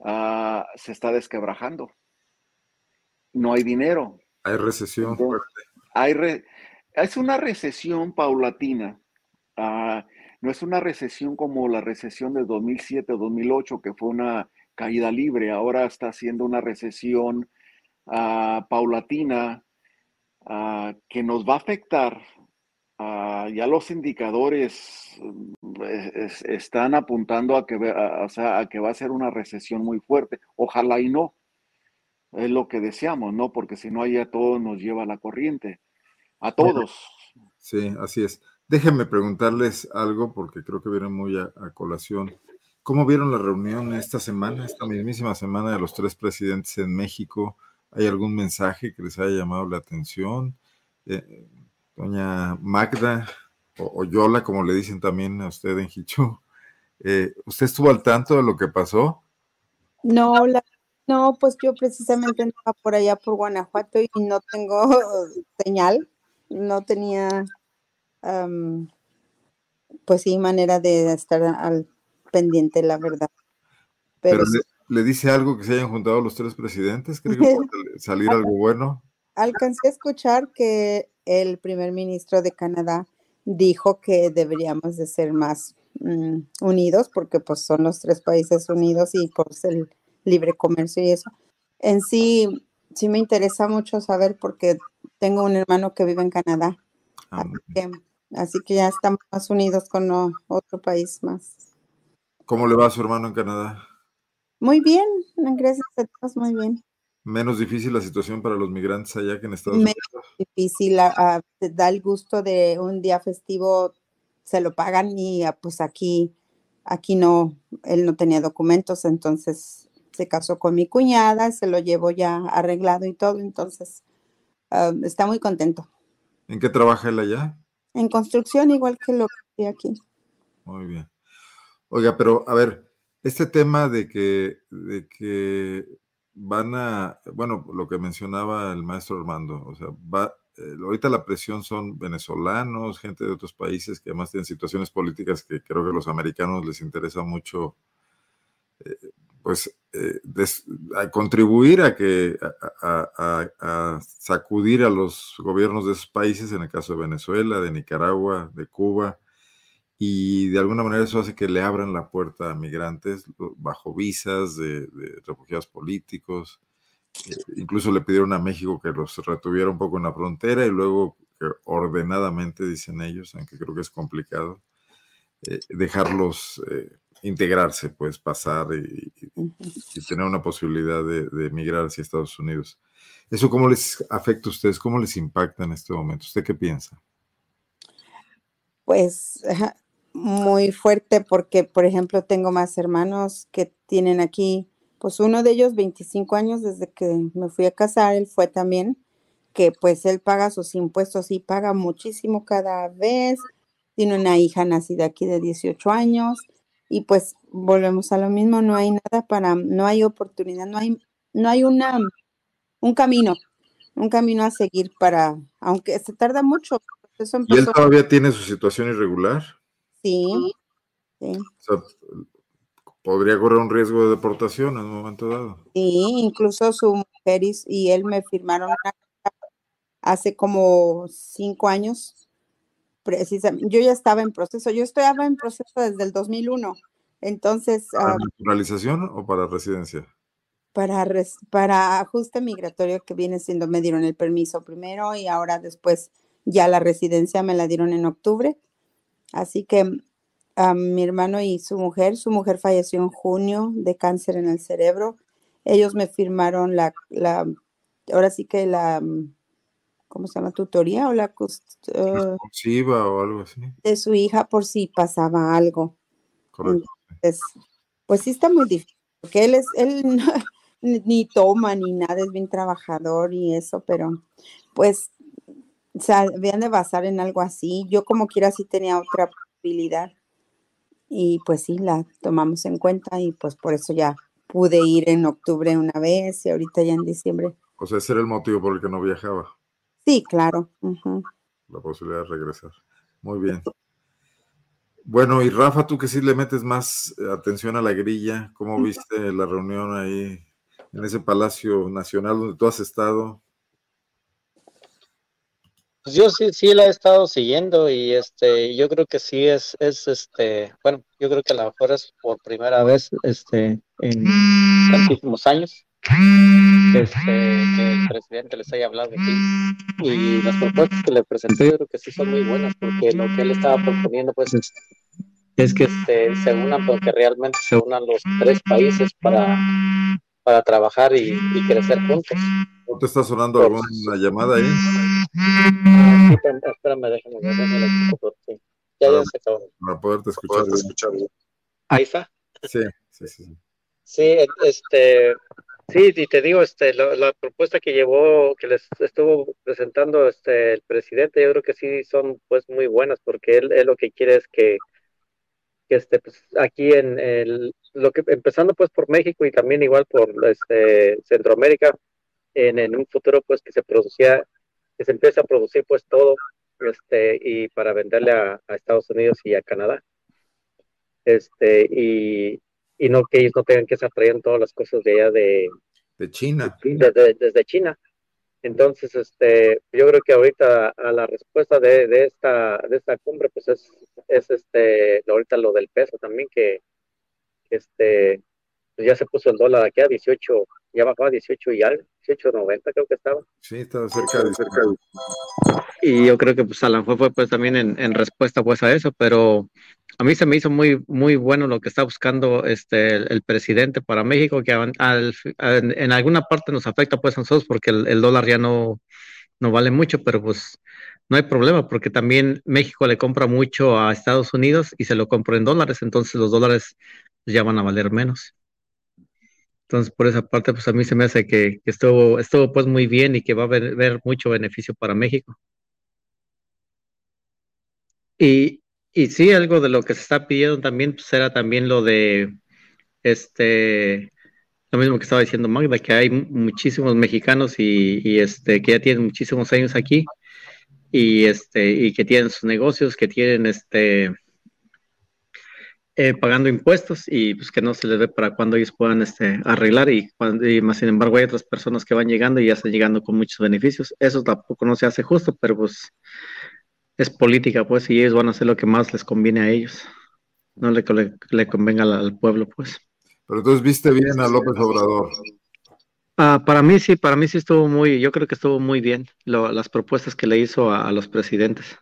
ah, se está desquebrajando. No hay dinero. Hay recesión. hay es una recesión paulatina. Ah, no es una recesión como la recesión de 2007 2008, que fue una caída libre. Ahora está siendo una recesión ah, paulatina Ah, que nos va a afectar. Uh, ya los indicadores mm, están apuntando a que, a que va a ser una recesión muy fuerte. Ojalá y no. Es lo que deseamos, ¿no? Porque si no, ahí a todos nos lleva la corriente. A todos. Sí, así es. Déjenme preguntarles algo porque creo que viene muy a, colación. ¿Cómo vieron la reunión esta semana, esta mismísima semana de los tres presidentes en México? ¿Hay algún mensaje que les haya llamado la atención? Eh, doña Magda o, Yola, como le dicen también a usted en Hichu, eh, ¿usted estuvo al tanto de lo que pasó? No, no, pues yo precisamente andaba por allá por Guanajuato y no tengo señal, no tenía, pues sí, manera de estar al pendiente, la verdad. Pero, ¿Le dice algo que se hayan juntado los tres presidentes? ¿Cree que puede salir algo bueno? Alcancé a escuchar que el primer ministro de Canadá dijo que deberíamos de ser más mm, unidos porque pues son los tres países unidos y por pues, el libre comercio y eso. En sí, sí me interesa mucho saber porque tengo un hermano que vive en Canadá. Ah, así, que, ya estamos más unidos con otro país más. ¿Cómo le va a su hermano en Canadá? Muy bien, gracias a todos, muy bien. Menos difícil la situación para los migrantes allá que en Estados Unidos. Menos difícil, da el gusto de un día festivo, se lo pagan y ah, pues aquí, aquí no, él no tenía documentos, entonces se casó con mi cuñada, se lo llevó ya arreglado y todo, entonces ah, está muy contento. ¿En qué trabaja él allá? En construcción, igual que lo que aquí. Muy bien. Oiga, pero a ver, este tema de que, de que van a, bueno, lo que mencionaba el maestro Armando, o sea, va, eh, ahorita la presión son venezolanos, gente de otros países que además tienen situaciones políticas que creo que a los americanos les interesa mucho, eh, pues, eh, contribuir a que, a, sacudir a los gobiernos de esos países, en el caso de Venezuela, de Nicaragua, de Cuba, y de alguna manera eso hace que le abran la puerta a migrantes bajo visas de, refugiados políticos. Eh, incluso le pidieron a México que los retuviera un poco en la frontera y luego ordenadamente, dicen ellos, aunque creo que es complicado, eh, dejarlos integrarse, pues pasar y, tener una posibilidad de, de emigrar hacia Estados Unidos. ¿Eso cómo les afecta a ustedes? ¿Cómo les impacta en este momento? ¿Usted qué piensa? Pues muy fuerte porque, por ejemplo, tengo más hermanos que tienen aquí, pues uno de ellos 25 años desde que me fui a casar, él fue también, que pues él paga sus impuestos y paga muchísimo cada vez, tiene una hija nacida aquí de 18 años y pues volvemos a lo mismo, no hay nada para, no hay oportunidad, no hay, no hay una, un camino, un camino a seguir para, aunque se tarda mucho. ¿Y él todavía tiene su situación irregular? Sí. podría correr un riesgo de deportación en un momento dado. Sí, incluso su mujer y, él me firmaron hace como cinco años. Precisamente, yo ya estaba en proceso, yo estaba en proceso desde el 2001. Entonces. ¿Para ah, naturalización o para residencia? Para, para ajuste migratorio que viene siendo, me dieron el permiso primero y ahora después ya la residencia me la dieron en octubre Así que mi hermano y su mujer, su mujer falleció en junio de cáncer en el cerebro. Ellos me firmaron la, la ahora sí que la, ¿cómo se llama? Tutoría o la uh, o algo así. De su hija por si pasaba algo. Correcto. pues sí está muy difícil, porque él es, él ni toma ni nada, es bien trabajador y eso, pero pues se habían de basar en algo así. Yo como quiera sí tenía otra posibilidad y pues sí, la tomamos en cuenta y pues por eso ya pude ir en octubre una vez y ahorita ya en diciembre. O sea, ese era el motivo por el que no viajaba. Sí, claro. la posibilidad de regresar. Muy bien. Bueno, y Rafa, tú que sí le metes más atención a la grilla, ¿cómo viste la reunión ahí en ese Palacio Nacional donde tú has estado? Pues yo sí, sí la he estado siguiendo y este, yo creo que sí es, es este, bueno, yo creo que a lo mejor es por primera vez, este, en tantísimos años, este, que el presidente les haya hablado aquí. Y las propuestas que le presentó yo creo que sí son muy buenas, porque lo que él estaba proponiendo, pues, es, es que este, se unan, porque realmente se unan los tres países para, para trabajar y, y crecer juntos. ¿No te está sonando alguna llamada ahí? Sí, espérame, déjame ver, déjame ver. Ya, ya se acabó. Para poderte escuchar. Poderte escuchar. Ahí está. Sí, sí, sí. Sí, sí este, sí, y te digo, este, la, propuesta que llevó, que les estuvo presentando este, el presidente, yo creo que sí son pues muy buenas, porque él, lo que quiere es que, que este, pues, aquí en el, lo que, empezando pues por México y también igual por este, Centroamérica, en, en, un futuro pues que se producía, que se empiece a producir pues todo este y para venderle a, a Estados Unidos y a Canadá. Este, y, y no que ellos no tengan que estar trayendo todas las cosas de allá de, de China. Desde, desde China. Entonces, este, yo creo que ahorita a la respuesta de, de esta de esta cumbre, pues es, es este ahorita lo del peso también que, que este pues ya se puso el dólar aquí a 18, ya bajó a 18 y algo, 18.90 creo que estaba. Sí, estaba cerca de cerca de... Y yo creo que pues a lo mejor fue pues también en, en, respuesta pues a eso, pero a mí se me hizo muy muy bueno lo que está buscando este el, el presidente para México, que al, al, en alguna parte nos afecta pues a nosotros porque el, el dólar ya no, no vale mucho, pero pues no hay problema porque también México le compra mucho a Estados Unidos y se lo compra en dólares, entonces los dólares ya van a valer menos. Entonces, por esa parte, pues a mí se me hace que, estuvo, estuvo pues muy bien y que va a haber, mucho beneficio para México. Y, y sí, algo de lo que se está pidiendo también, pues era también lo de, este, lo mismo que estaba diciendo Magda, que hay muchísimos mexicanos y este, que ya tienen muchísimos años aquí y este, y que tienen sus negocios, que tienen este, eh, pagando impuestos y pues que no se les ve para cuando ellos puedan este, arreglar y, y, más sin embargo hay otras personas que van llegando y ya están llegando con muchos beneficios. Eso tampoco no se hace justo, pero pues es política pues y ellos van a hacer lo que más les conviene a ellos, no le, le, le convenga al, al, pueblo pues. Pero entonces viste bien a López Obrador. Uh, para mí sí, para mí sí estuvo muy, yo creo que estuvo muy bien lo, las propuestas que le hizo a, a los presidentes.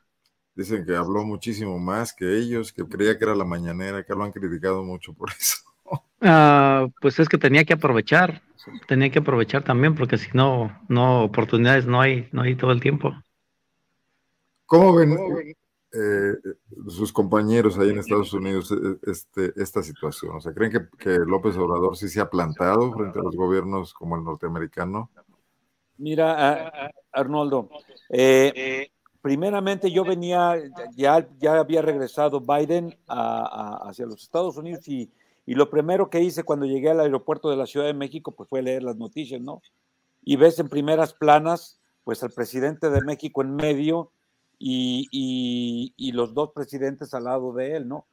Dicen que habló muchísimo más que ellos, que creía que era la mañanera, que lo han criticado mucho por eso. Uh, pues es que tenía que aprovechar, tenía que aprovechar también, porque si no, no oportunidades no hay, no hay todo el tiempo. ¿Cómo ven eh, sus compañeros ahí en Estados Unidos este, esta situación? O sea, ¿creen que, que, López Obrador sí se ha plantado frente a los gobiernos como el norteamericano? Mira, Arnoldo, eh, primeramente yo venía, ya, ya había regresado Biden a, a, hacia los Estados Unidos y, y, lo primero que hice cuando llegué al aeropuerto de la Ciudad de México pues fue leer las noticias, ¿no? Y ves en primeras planas pues al presidente de México en medio y, y, y los dos presidentes al lado de él, ¿no?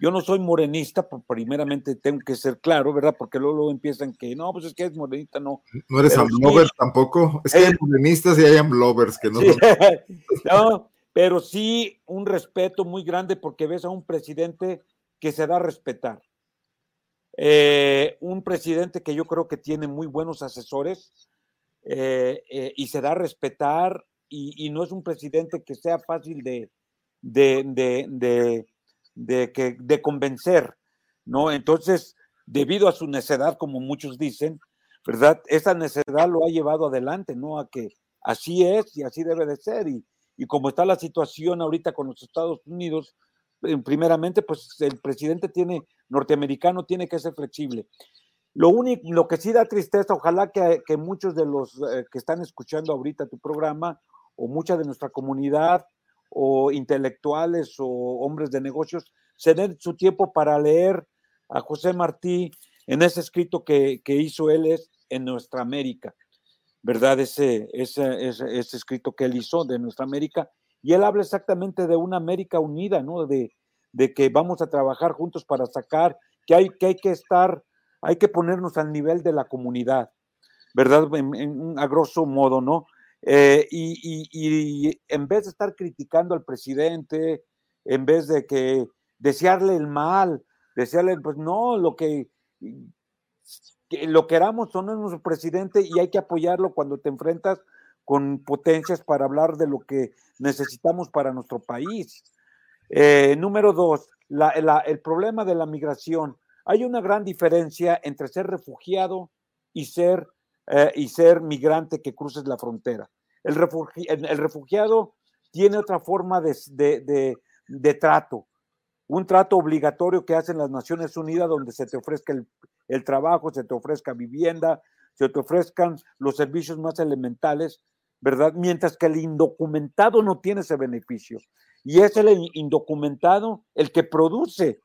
Yo no soy morenista, primeramente tengo que ser claro, ¿verdad? Porque luego, luego empiezan que no, pues es que es morenita, no. No eres amblovers sí, tampoco. Es que eh, hay morenistas y hay amblovers que no sí, no, pero sí un respeto muy grande porque ves a un presidente que se da a respetar. Eh, un presidente que yo creo que tiene muy buenos asesores eh, eh, y se da a respetar y, y, no es un presidente que sea fácil de, de, de, de de, que, de convencer, ¿no? Entonces, debido a su necedad, como muchos dicen, ¿verdad? Esa necedad lo ha llevado adelante, ¿no? A que así es y así debe de ser. Y, y como está la situación ahorita con los Estados Unidos, primeramente, pues el presidente tiene, norteamericano tiene que ser flexible. Lo único, lo que sí da tristeza, ojalá que, que muchos de los eh, que están escuchando ahorita tu programa o mucha de nuestra comunidad o intelectuales o hombres de negocios se den su tiempo para leer a José Martí en ese escrito que, que hizo él es en Nuestra América, ¿verdad? Ese, ese, ese, ese, escrito que él hizo de Nuestra América y él habla exactamente de una América unida, ¿no? De, de que vamos a trabajar juntos para sacar, que hay que, hay que estar, hay que ponernos al nivel de la comunidad, ¿verdad? En, a grosso modo, ¿no? Eh, y, en vez de estar criticando al presidente, en vez de que desearle el mal, desearle, pues no, lo que, que lo queramos o no es nuestro presidente y hay que apoyarlo cuando te enfrentas con potencias para hablar de lo que necesitamos para nuestro país. Eh, número dos, el problema de la migración. Hay una gran diferencia entre ser refugiado y ser, eh, y ser migrante que cruces la frontera. El, el refugiado tiene otra forma de, de, trato, un trato obligatorio que hacen las Naciones Unidas donde se te ofrezca el, el trabajo, se te ofrezca vivienda, se te ofrezcan los servicios más elementales, ¿verdad? Mientras que el indocumentado no tiene ese beneficio y es el indocumentado el que produce,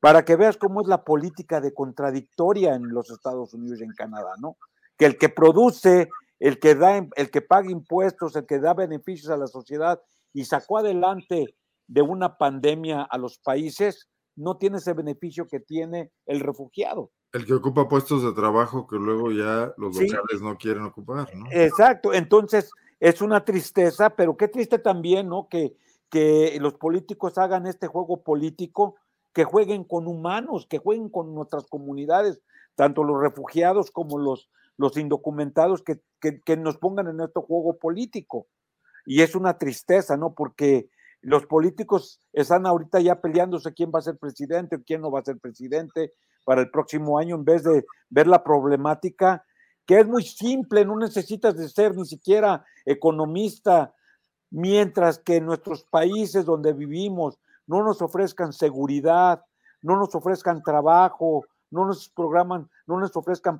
para que veas cómo es la política de contradictoria en los Estados Unidos y en Canadá, ¿no? Que el que produce, el que da, el que paga impuestos, el que da beneficios a la sociedad y sacó adelante de una pandemia a los países, no tiene ese beneficio que tiene el refugiado. El que ocupa puestos de trabajo que luego ya los locales no quieren ocupar, ¿no? Exacto, entonces es una tristeza, pero qué triste también, ¿no? Que que los políticos hagan este juego político, que jueguen con humanos, que jueguen con nuestras comunidades, tanto los refugiados como los, los indocumentados, que, que, nos pongan en este juego político. Y es una tristeza, ¿no? Porque los políticos están ahorita ya peleándose quién va a ser presidente o quién no va a ser presidente para el próximo año, en vez de ver la problemática, que es muy simple, no necesitas de ser ni siquiera economista mientras que en nuestros países donde vivimos no nos ofrezcan seguridad, no nos ofrezcan trabajo, no nos programan, no nos ofrezcan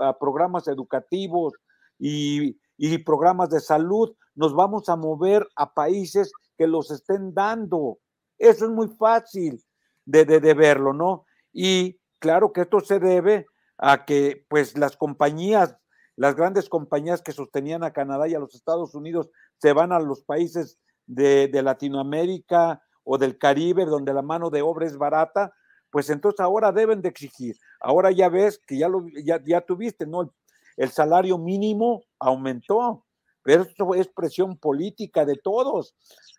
ah, programas educativos y, programas de salud, nos vamos a mover a países que los estén dando. Eso es muy fácil de, de verlo, ¿no? Y claro que esto se debe a que pues las compañías las grandes compañías que sostenían a Canadá y a los Estados Unidos se van a los países de, Latinoamérica o del Caribe, donde la mano de obra es barata, pues entonces ahora deben de exigir. Ahora ya ves que ya, lo, ya, tuviste, ¿no? El, salario mínimo aumentó, pero esto es presión política de todos.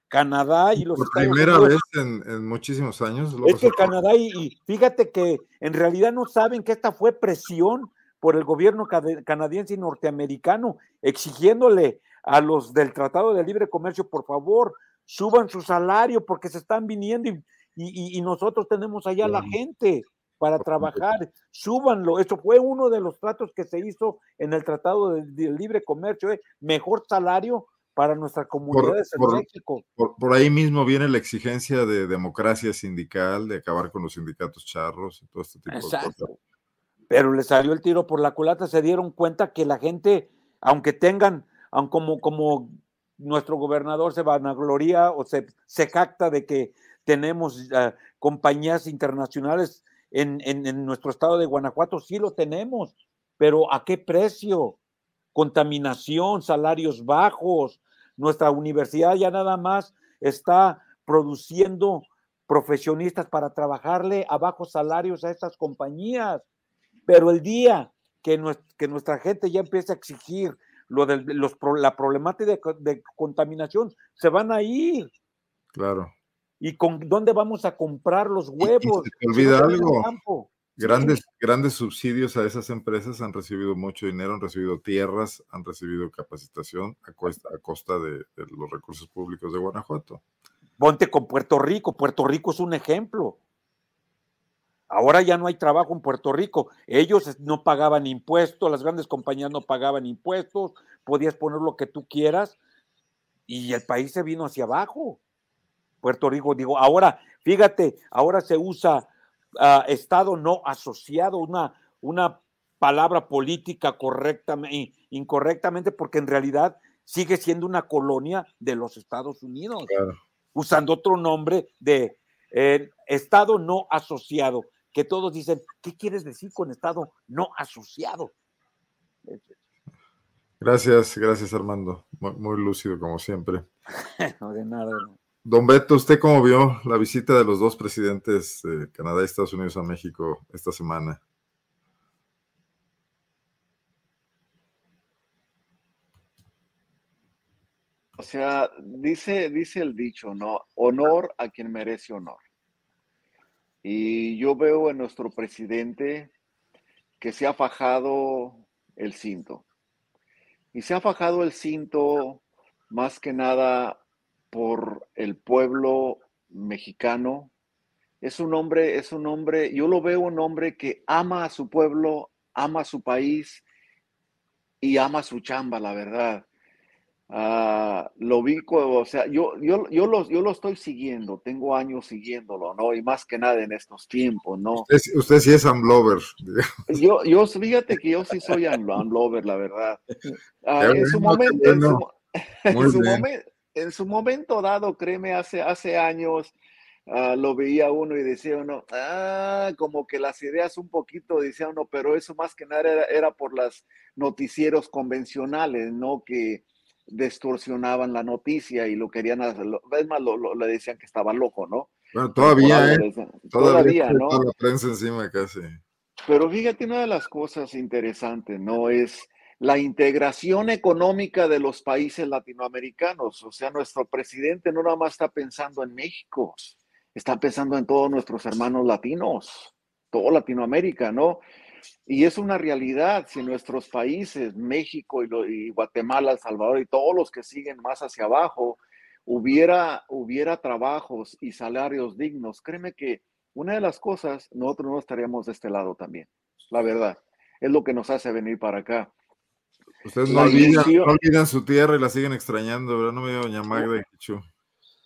Canadá y los Por primera vez en, muchísimos años. Es que Canadá y, fíjate que en realidad no saben que esta fue presión por el gobierno canadiense y norteamericano, exigiéndole a los del Tratado de Libre Comercio, por favor, suban su salario porque se están viniendo y, nosotros tenemos allá la gente para trabajar, súbanlo. Eso fue uno de los tratos que se hizo en el Tratado de, Libre Comercio, ¿eh? mejor salario para nuestras comunidades en México. Por, ahí mismo viene la exigencia de democracia sindical, de acabar con los sindicatos charros y todo este tipo de cosas pero le salió el tiro por la culata, se dieron cuenta que la gente, aunque tengan, como, como nuestro gobernador se vanagloria o se, se jacta de que tenemos ah, compañías internacionales en, en, nuestro estado de Guanajuato, sí lo tenemos, pero ¿a qué precio? Contaminación, salarios bajos, nuestra universidad ya nada más está produciendo profesionistas para trabajarle a bajos salarios a estas compañías. Pero el día que, nuestra, gente ya empiece a exigir lo de los, la problemática de, contaminación, se van a ir. Claro. ¿Y con dónde vamos a comprar los huevos? se te olvida algo. Grandes, grandes subsidios a esas empresas han recibido mucho dinero, han recibido tierras, han recibido capacitación a, a costa de, de los recursos públicos de Guanajuato. Ponte con Puerto Rico. Puerto Rico es un ejemplo. Ahora ya no hay trabajo en Puerto Rico. Ellos no pagaban impuestos, las grandes compañías no pagaban impuestos, podías poner lo que tú quieras y el país se vino hacia abajo. Puerto Rico, digo, ahora, fíjate, ahora se usa ah, Estado no asociado, una, una palabra política correctamente, incorrectamente, porque en realidad sigue siendo una colonia de los Estados Unidos, usando otro nombre de eh, Estado no asociado que todos dicen, ¿qué quieres decir con Estado no asociado? Gracias, gracias Armando. Muy, muy lúcido como siempre. no, de nada. Don Beto, ¿usted cómo vio la visita de los dos presidentes de Canadá y Estados Unidos a México esta semana? O sea, dice, dice el dicho, ¿no? Honor a quien merece honor. Y yo veo en nuestro presidente que se ha fajado el cinto. Y se ha fajado el cinto más que nada por el pueblo mexicano. Es un hombre, es un hombre, yo lo veo un hombre que ama a su pueblo, ama a su país y ama su chamba, la verdad. Ah, lo vi, o sea, yo, yo, yo, lo, yo lo estoy siguiendo, tengo años siguiéndolo, ¿no? Y más que nada en estos tiempos, ¿no? Usted, sí es Amlover. Yo, yo, fíjate que yo sí soy Amlover, la verdad. Ah, en, su momento, en, su, momento dado, créeme, hace, hace años, ah, lo veía uno y decía uno, ah, como que las ideas un poquito, decía uno, pero eso más que nada era, era por las noticieros convencionales, ¿no? Que distorsionaban la noticia y lo querían hacer, es más, lo, le decían que estaba loco, ¿no? Bueno, todavía, ¿eh? todavía, ¿no? la prensa encima casi. Pero fíjate, una de las cosas interesantes, ¿no? Es la integración económica de los países latinoamericanos. O sea, nuestro presidente no nada más está pensando en México, está pensando en todos nuestros hermanos latinos, todo Latinoamérica, ¿no? Y es una realidad si nuestros países, México y, Guatemala, El Salvador y todos los que siguen más hacia abajo, hubiera, hubiera trabajos y salarios dignos, créeme que una de las cosas, nosotros no estaríamos de este lado también, la verdad. Es lo que nos hace venir para acá. Ustedes no olvidan, su tierra y la siguen extrañando, ¿verdad? No me dio doña Magda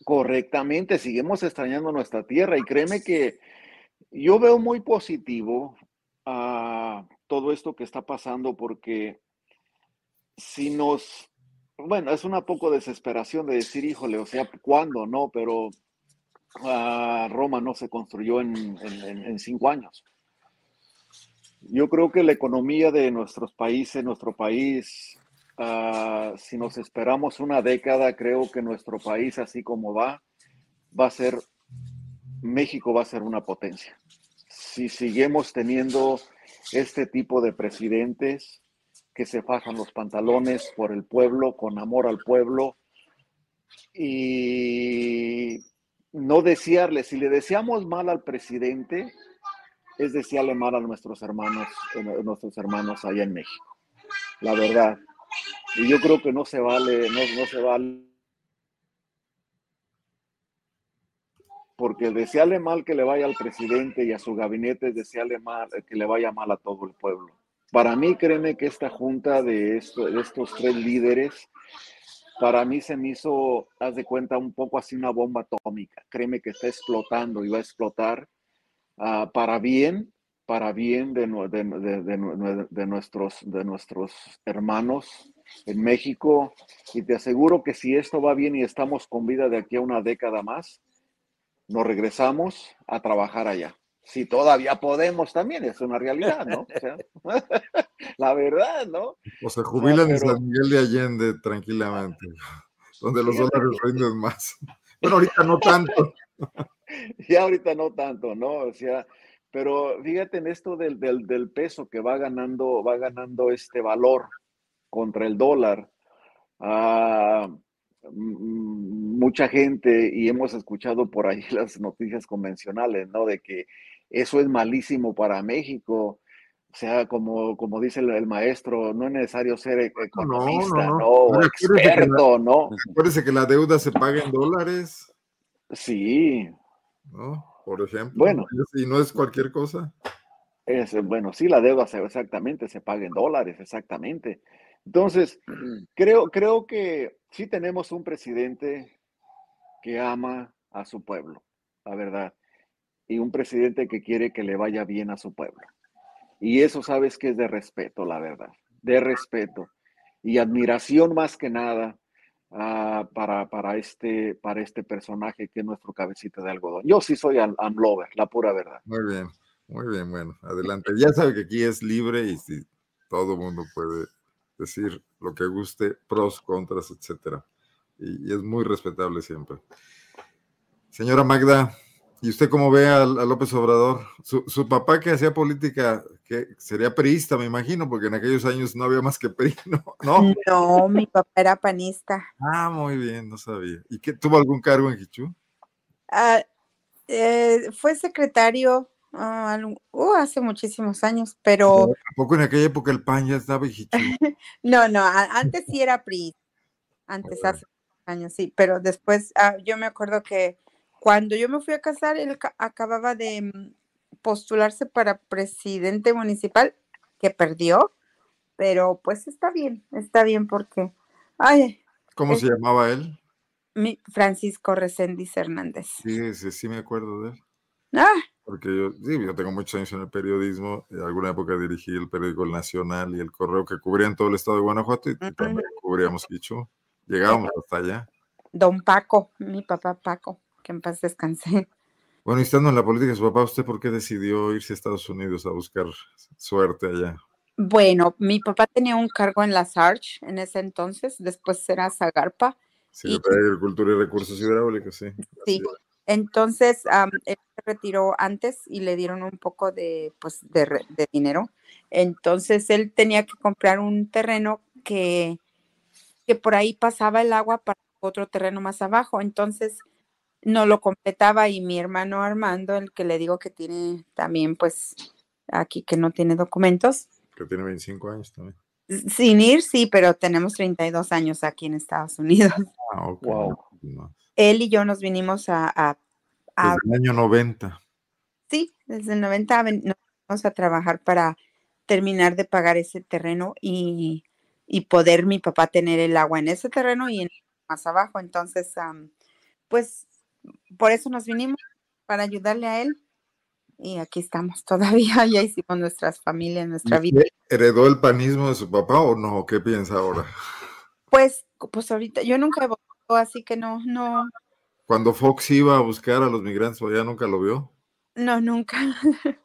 Correctamente, seguimos extrañando nuestra tierra y créeme que yo veo muy positivo a todo esto que está pasando porque si nos, bueno, es una poco desesperación de decir, híjole, o sea, ¿cuándo? No, pero uh, Roma no se construyó en, en, cinco años. Yo creo que la economía de nuestros países, nuestro país, uh, si nos esperamos una década, creo que nuestro país, así como va, va a ser, México va a ser una potencia. Si seguimos teniendo este tipo de presidentes que se fajan los pantalones por el pueblo, con amor al pueblo, y no desearle, si le deseamos mal al presidente, es desearle mal a nuestros hermanos, a eh, nuestros hermanos allá en México. La verdad. Y yo creo que no se vale, no, se vale porque desearle mal que le vaya al presidente y a su gabinete es desearle mal eh, que le vaya mal a todo el pueblo. Para mí, créeme que esta junta de, estos tres líderes, para mí se me hizo, haz de cuenta, un poco así una bomba atómica. Créeme que está explotando y va a explotar ah, para bien, para bien de, de, nuestros, de nuestros hermanos en México. Y te aseguro que si esto va bien y estamos con vida de aquí a una década más, nos regresamos a trabajar allá. Si todavía podemos también, es una realidad, ¿no? la verdad, ¿no? O se jubilan en San Miguel de Allende tranquilamente, donde los dólares rinden más. Bueno, ahorita no tanto. ya ahorita no tanto, ¿no? O sea, pero fíjate en esto del, del, del peso que va ganando, va ganando este valor contra el dólar. Ah, mucha gente y hemos escuchado por ahí las noticias convencionales, ¿no? De que eso es malísimo para México. O sea, como, como dice el, maestro, no es necesario ser e, economista, ¿no? O experto, ¿no? Acuérdese que la deuda se paga en dólares. Sí. ¿No? Por ejemplo. Bueno. Y no es cualquier cosa. Es, bueno, sí, la deuda se, exactamente se paga en dólares, exactamente. Entonces, creo, creo que sí tenemos un presidente que ama a su pueblo, la verdad, y un presidente que quiere que le vaya bien a su pueblo. Y eso sabes que es de respeto, la verdad, de respeto y admiración más que nada ah, para, para, este, para este personaje que es nuestro cabecita de algodón. Yo sí soy Amlover, la pura verdad. Muy bien, muy bien, bueno, adelante. Ya sabe que aquí es libre y si todo mundo puede decir lo que guste, pros, contras, etcétera. y, es muy respetable siempre. Señora Magda, ¿y usted cómo ve a, López Obrador? Su, papá que hacía política, que sería priista, me imagino, porque en aquellos años no había más que PRI, ¿no? No, mi papá era panista. Ah, muy bien, no sabía. ¿Y qué, tuvo algún cargo en Hichú? Ah, eh, fue secretario Ah, uh, hace muchísimos años, pero... ¿Tampoco en aquella época el PAN ya estaba no, no, antes sí era PRI, antes hace años, sí, pero después ah, yo me acuerdo que cuando yo me fui a casar, él acababa de mm, postularse para presidente municipal, que perdió, pero pues está bien, está bien porque... Ay, ¿Cómo se llamaba él? Francisco Reséndiz Hernández. Sí, sí, sí me acuerdo de él. Ah, porque yo, sí, yo tengo muchos años en el periodismo. En alguna época dirigí el periódico El Nacional y el Correo que cubrían todo el estado de Guanajuato y también cubríamos Quichu. Llegábamos hasta allá. Don Paco, mi papá Paco, que en paz descansé. Bueno, y estando en la política, su papá, ¿usted por qué decidió irse a Estados Unidos a buscar suerte allá? Bueno, mi papá tenía un cargo en la SARCH en ese entonces, después era Zagarpa. Secretaría de Agricultura y Recursos Hidráulicos, sí. Sí, entonces, él se retiró antes y le dieron un poco de, pues, de, dinero. Entonces, él tenía que comprar un terreno que, que por ahí pasaba el agua para otro terreno más abajo. Entonces, no lo completaba y mi hermano Armando, el que le digo que tiene también, pues, aquí que no tiene documentos. Que tiene 25 años también. Sin ir, sí, pero tenemos 32 años aquí en Estados Unidos. Ah, Wow él y yo nos vinimos a... desde el año 90. Sí, desde el 90 nos vinimos a trabajar para terminar de pagar ese terreno y, poder mi papá tener el agua en ese terreno y en, más abajo. Entonces, pues por eso nos vinimos, para ayudarle a él. Y aquí estamos todavía, ya hicimos nuestras familias, nuestra vida. ¿Heredó el panismo de su papá o no? ¿Qué piensa ahora? Pues, pues ahorita yo nunca he así que no, no. Cuando Fox iba a buscar a los migrantes, ¿ya nunca lo vio? No, nunca.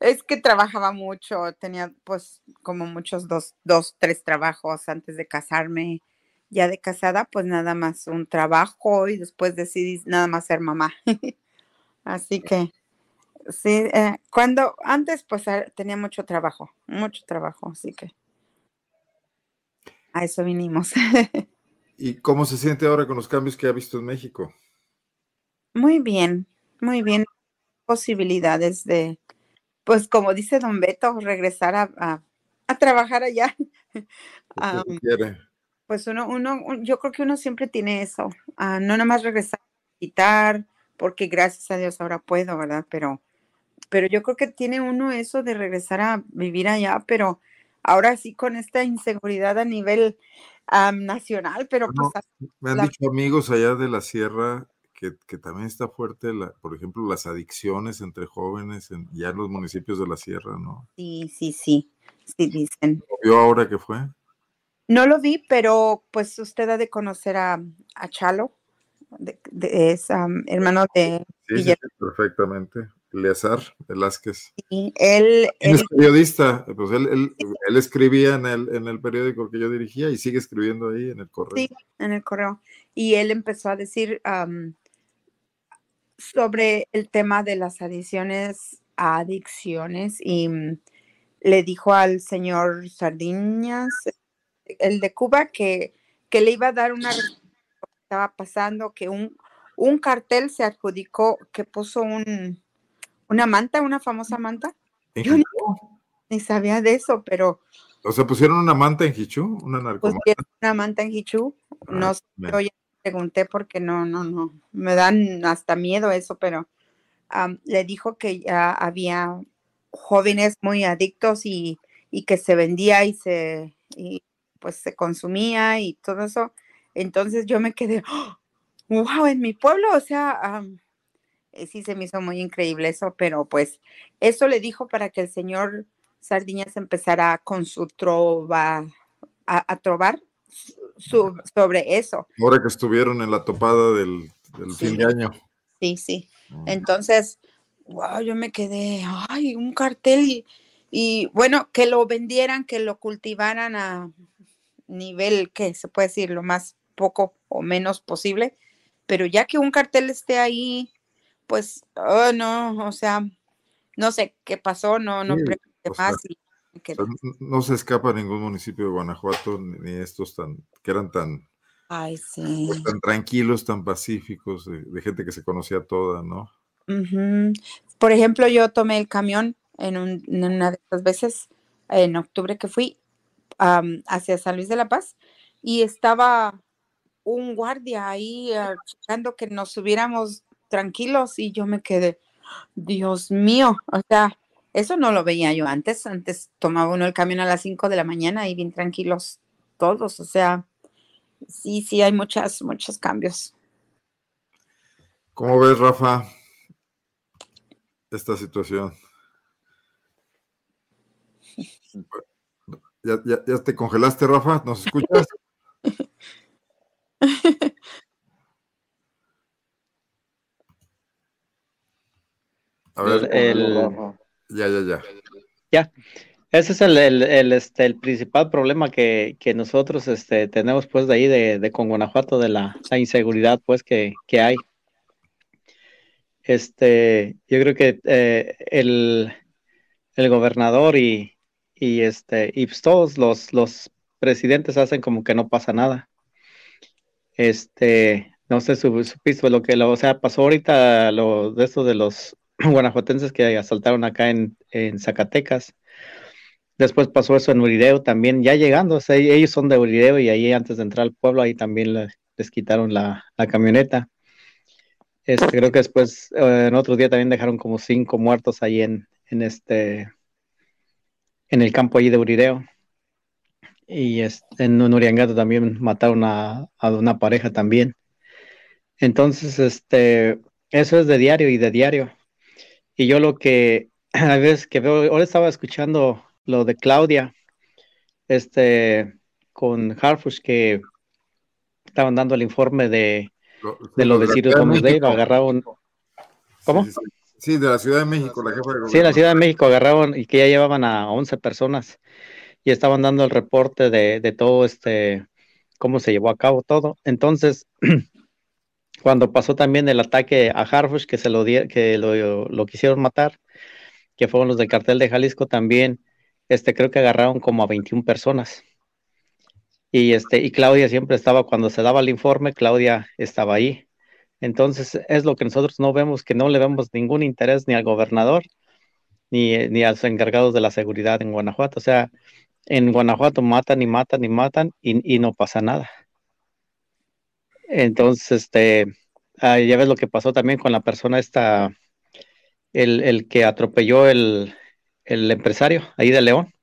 es que trabajaba mucho, tenía pues como muchos dos, dos, tres trabajos antes de casarme. Ya de casada, pues nada más un trabajo y después decidí nada más ser mamá. Así que sí, eh, cuando antes pues ah, tenía mucho trabajo, mucho trabajo, así que a eso vinimos. ¿Y cómo se siente ahora con los cambios que ha visto en México? Muy bien, muy bien. Posibilidades de, pues como dice don Beto, regresar a, trabajar allá. pues uno, uno, yo creo que uno siempre tiene eso, no nada más regresar a quitar, porque gracias a Dios ahora puedo, ¿verdad? Pero, pero yo creo que tiene uno eso de regresar a vivir allá, pero ahora sí con esta inseguridad a nivel nacional, pero pues... Me han dicho amigos allá de la sierra que, también está fuerte, la, por ejemplo, las adicciones entre jóvenes en, ya en los municipios de la sierra, ¿no? Sí, sí, sí, sí dicen. ¿Lo vio ahora que fue? No lo vi, pero pues usted ha de conocer a, Chalo, es hermano de... Sí, perfectamente. Eleazar Velázquez. Sí, él, es periodista, pues él, él, escribía en el, en el periódico que yo dirigía y sigue escribiendo ahí en el correo. Sí, en el correo. Y él empezó a decir sobre el tema de las adiciones a adicciones y mm, le dijo al señor Sardiñas, el de Cuba, que, que le iba a dar una estaba pasando, que un, un cartel se adjudicó, que puso un una manta, una famosa manta. Yo ni sabía de eso, pero. O sea, pusieron una manta en Hichu, una narcomanta. una manta en Hichu. no sé, yo ya pregunté porque no, no, no. Me dan hasta miedo eso, pero le dijo que ya había jóvenes muy adictos y, que se vendía y se y pues se consumía y todo eso. Entonces yo me quedé, wow, ¡oh! en mi pueblo, o sea, eh, sí se me hizo muy increíble eso, pero pues eso le dijo para que el señor Sardiñas empezara con su trova, a, trobar sobre eso. Ahora que estuvieron en la topada del, fin de año. Sí, sí. Mm. Entonces, wow, yo me quedé, ay, un cartel y, y bueno, que lo vendieran, que lo cultivaran a nivel, ¿qué se puede decir? Lo más poco o menos posible, pero ya que un cartel esté ahí, pues, oh, no, o sea, no sé qué pasó, no, no más. no se escapa ningún municipio de Guanajuato, ni estos tan, que eran tan, pues, tan tranquilos, tan pacíficos, de, gente que se conocía toda, ¿no? Por ejemplo, yo tomé el camión en, una de esas veces, en octubre que fui hacia San Luis de la Paz, y estaba un guardia ahí uh, checando que nos subiéramos tranquilos y yo me quedé, Dios mío, o sea, eso no lo veía yo antes. Antes tomaba uno el camión a las 5 de la mañana y bien tranquilos todos. O sea, sí, sí, hay muchas, muchos cambios. ¿Cómo ves, Rafa, esta situación? ¿Ya, ya, ya te congelaste, Rafa? ¿Nos escuchas? A ver, el, ya, ya, ya. Ya. Ese es el, el, este, el principal problema que, que, nosotros este, tenemos pues de ahí de, de con Guanajuato, de la, inseguridad pues que, que, hay. Este, yo creo que eh, el, el, gobernador y, y, este, y pues, todos los, los presidentes hacen como que no pasa nada. Este, no sé, supiste lo que, lo, o sea, pasó ahorita lo de esto de los guanajuatenses que asaltaron acá en, Zacatecas. Después pasó eso en Urideo también, ya llegando, ellos son de Urideo y ahí antes de entrar al pueblo, ahí también les quitaron la, camioneta. Este, creo que después, eh, en otro día también dejaron como cinco muertos ahí en, en este, en el campo allí de Urideo. Y este, en Uriangato también mataron a, a, una pareja también. Entonces, este, eso es de diario y de diario. Y yo lo que a veces que veo, ahora estaba escuchando lo de Claudia, este, con Harfush, que estaban dando el informe de lo, de, lo de Ciro agarraron. ¿Cómo? Sí, de la Ciudad de México, la jefa de Sí, de la Ciudad de México agarraron y que ya llevaban a 11 personas y estaban dando el reporte de, de todo este, cómo se llevó a cabo todo. Entonces, cuando pasó también el ataque a Harfush, que se lo que lo, quisieron matar, que fueron los del cartel de Jalisco también, este creo que agarraron como a 21 personas. Y este y Claudia siempre estaba cuando se daba el informe, Claudia estaba ahí. Entonces, es lo que nosotros no vemos, que no le vemos ningún interés ni al gobernador ni, ni a los encargados de la seguridad en Guanajuato. O sea, en Guanajuato matan y matan y matan y, y no pasa nada. Entonces, este, ah, ya ves lo que pasó también con la persona esta, el, el que atropelló el, el, empresario ahí de León.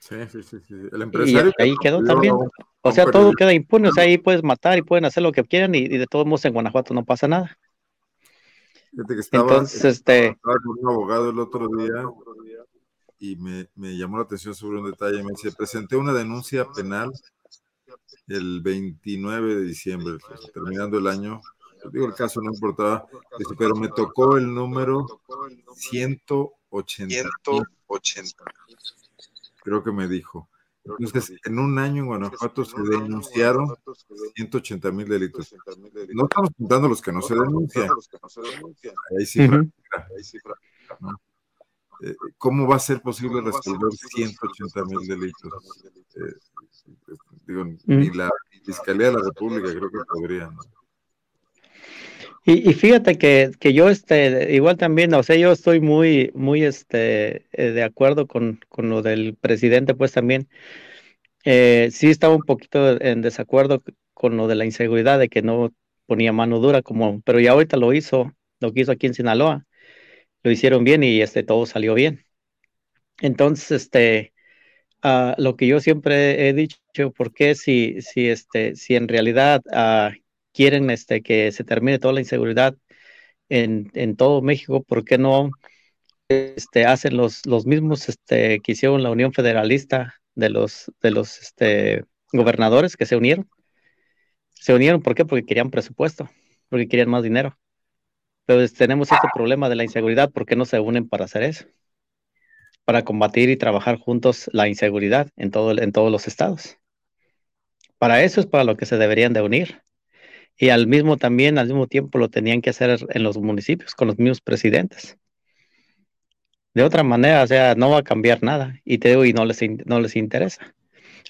Sí, sí, sí, sí. El empresario. Y ahí quedó también. O sea, todo queda impune. O sea, ahí puedes matar y pueden hacer lo que quieran y, de todos modos en Guanajuato no pasa nada. Fíjate que estaba, Entonces, este... estaba con un abogado el otro día y me, me llamó la atención sobre un detalle. Me dice, presenté una denuncia penal el 29 de diciembre, terminando el año. Digo, el caso no importaba, pero me tocó el número 180. 180. Creo que me dijo. Entonces, en un año en Guanajuato se denunciaron 180 mil delitos. No estamos contando los que no se denuncian. Ahí sí, eh, ¿Cómo va a ser posible resolver 180 mil delitos? Eh, digo, ni la Fiscalía de la República creo que podría. Y, fíjate que, yo este, igual también, o sea, yo estoy muy, muy este, eh, de acuerdo con, con, lo del presidente, pues también. sí estaba un poquito en desacuerdo con lo de la inseguridad, de que no ponía mano dura, como, pero ya ahorita lo hizo, lo que hizo aquí en Sinaloa lo hicieron bien y este, todo salió bien. Entonces, este, uh, lo que yo siempre he dicho, ¿por qué si, si, este, si en realidad uh, quieren este, que se termine toda la inseguridad en, en todo México, ¿por qué no este, hacen los, mismos este, que hicieron la Unión Federalista de los, de los gobernadores que se unieron? Se unieron, ¿por qué? Porque querían presupuesto, porque querían más dinero. Pero tenemos este problema de la inseguridad, ¿por qué no se unen para hacer eso? Para combatir y trabajar juntos la inseguridad en, todo, en todos los estados. para eso es para lo que se deberían de unir. Y al mismo también, al mismo tiempo lo tenían que hacer en los municipios con los mismos presidentes. De otra manera, o sea, no va a cambiar nada. Y te digo, y no les, no les interesa.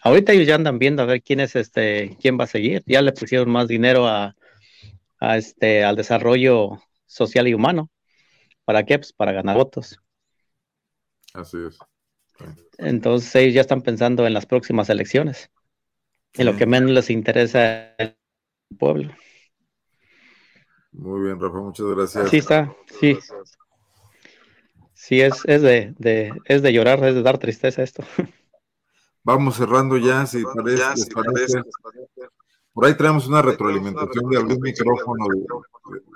Ahorita ellos ya andan viendo a ver quién es este, quién va a seguir. Ya le pusieron más dinero a, a este, al desarrollo social y humano. ¿Para qué? Pues para ganar votos. Así es. Entonces ellos ya están pensando en las próximas elecciones. En lo que menos les interesa el pueblo. Muy bien, Rafa, muchas gracias. Sí está, sí. Sí, es, es, de, de, es de llorar, es de dar tristeza esto. Vamos cerrando ya, si parece, ya, si parece. Por ahí traemos una retroalimentación de algún micrófono.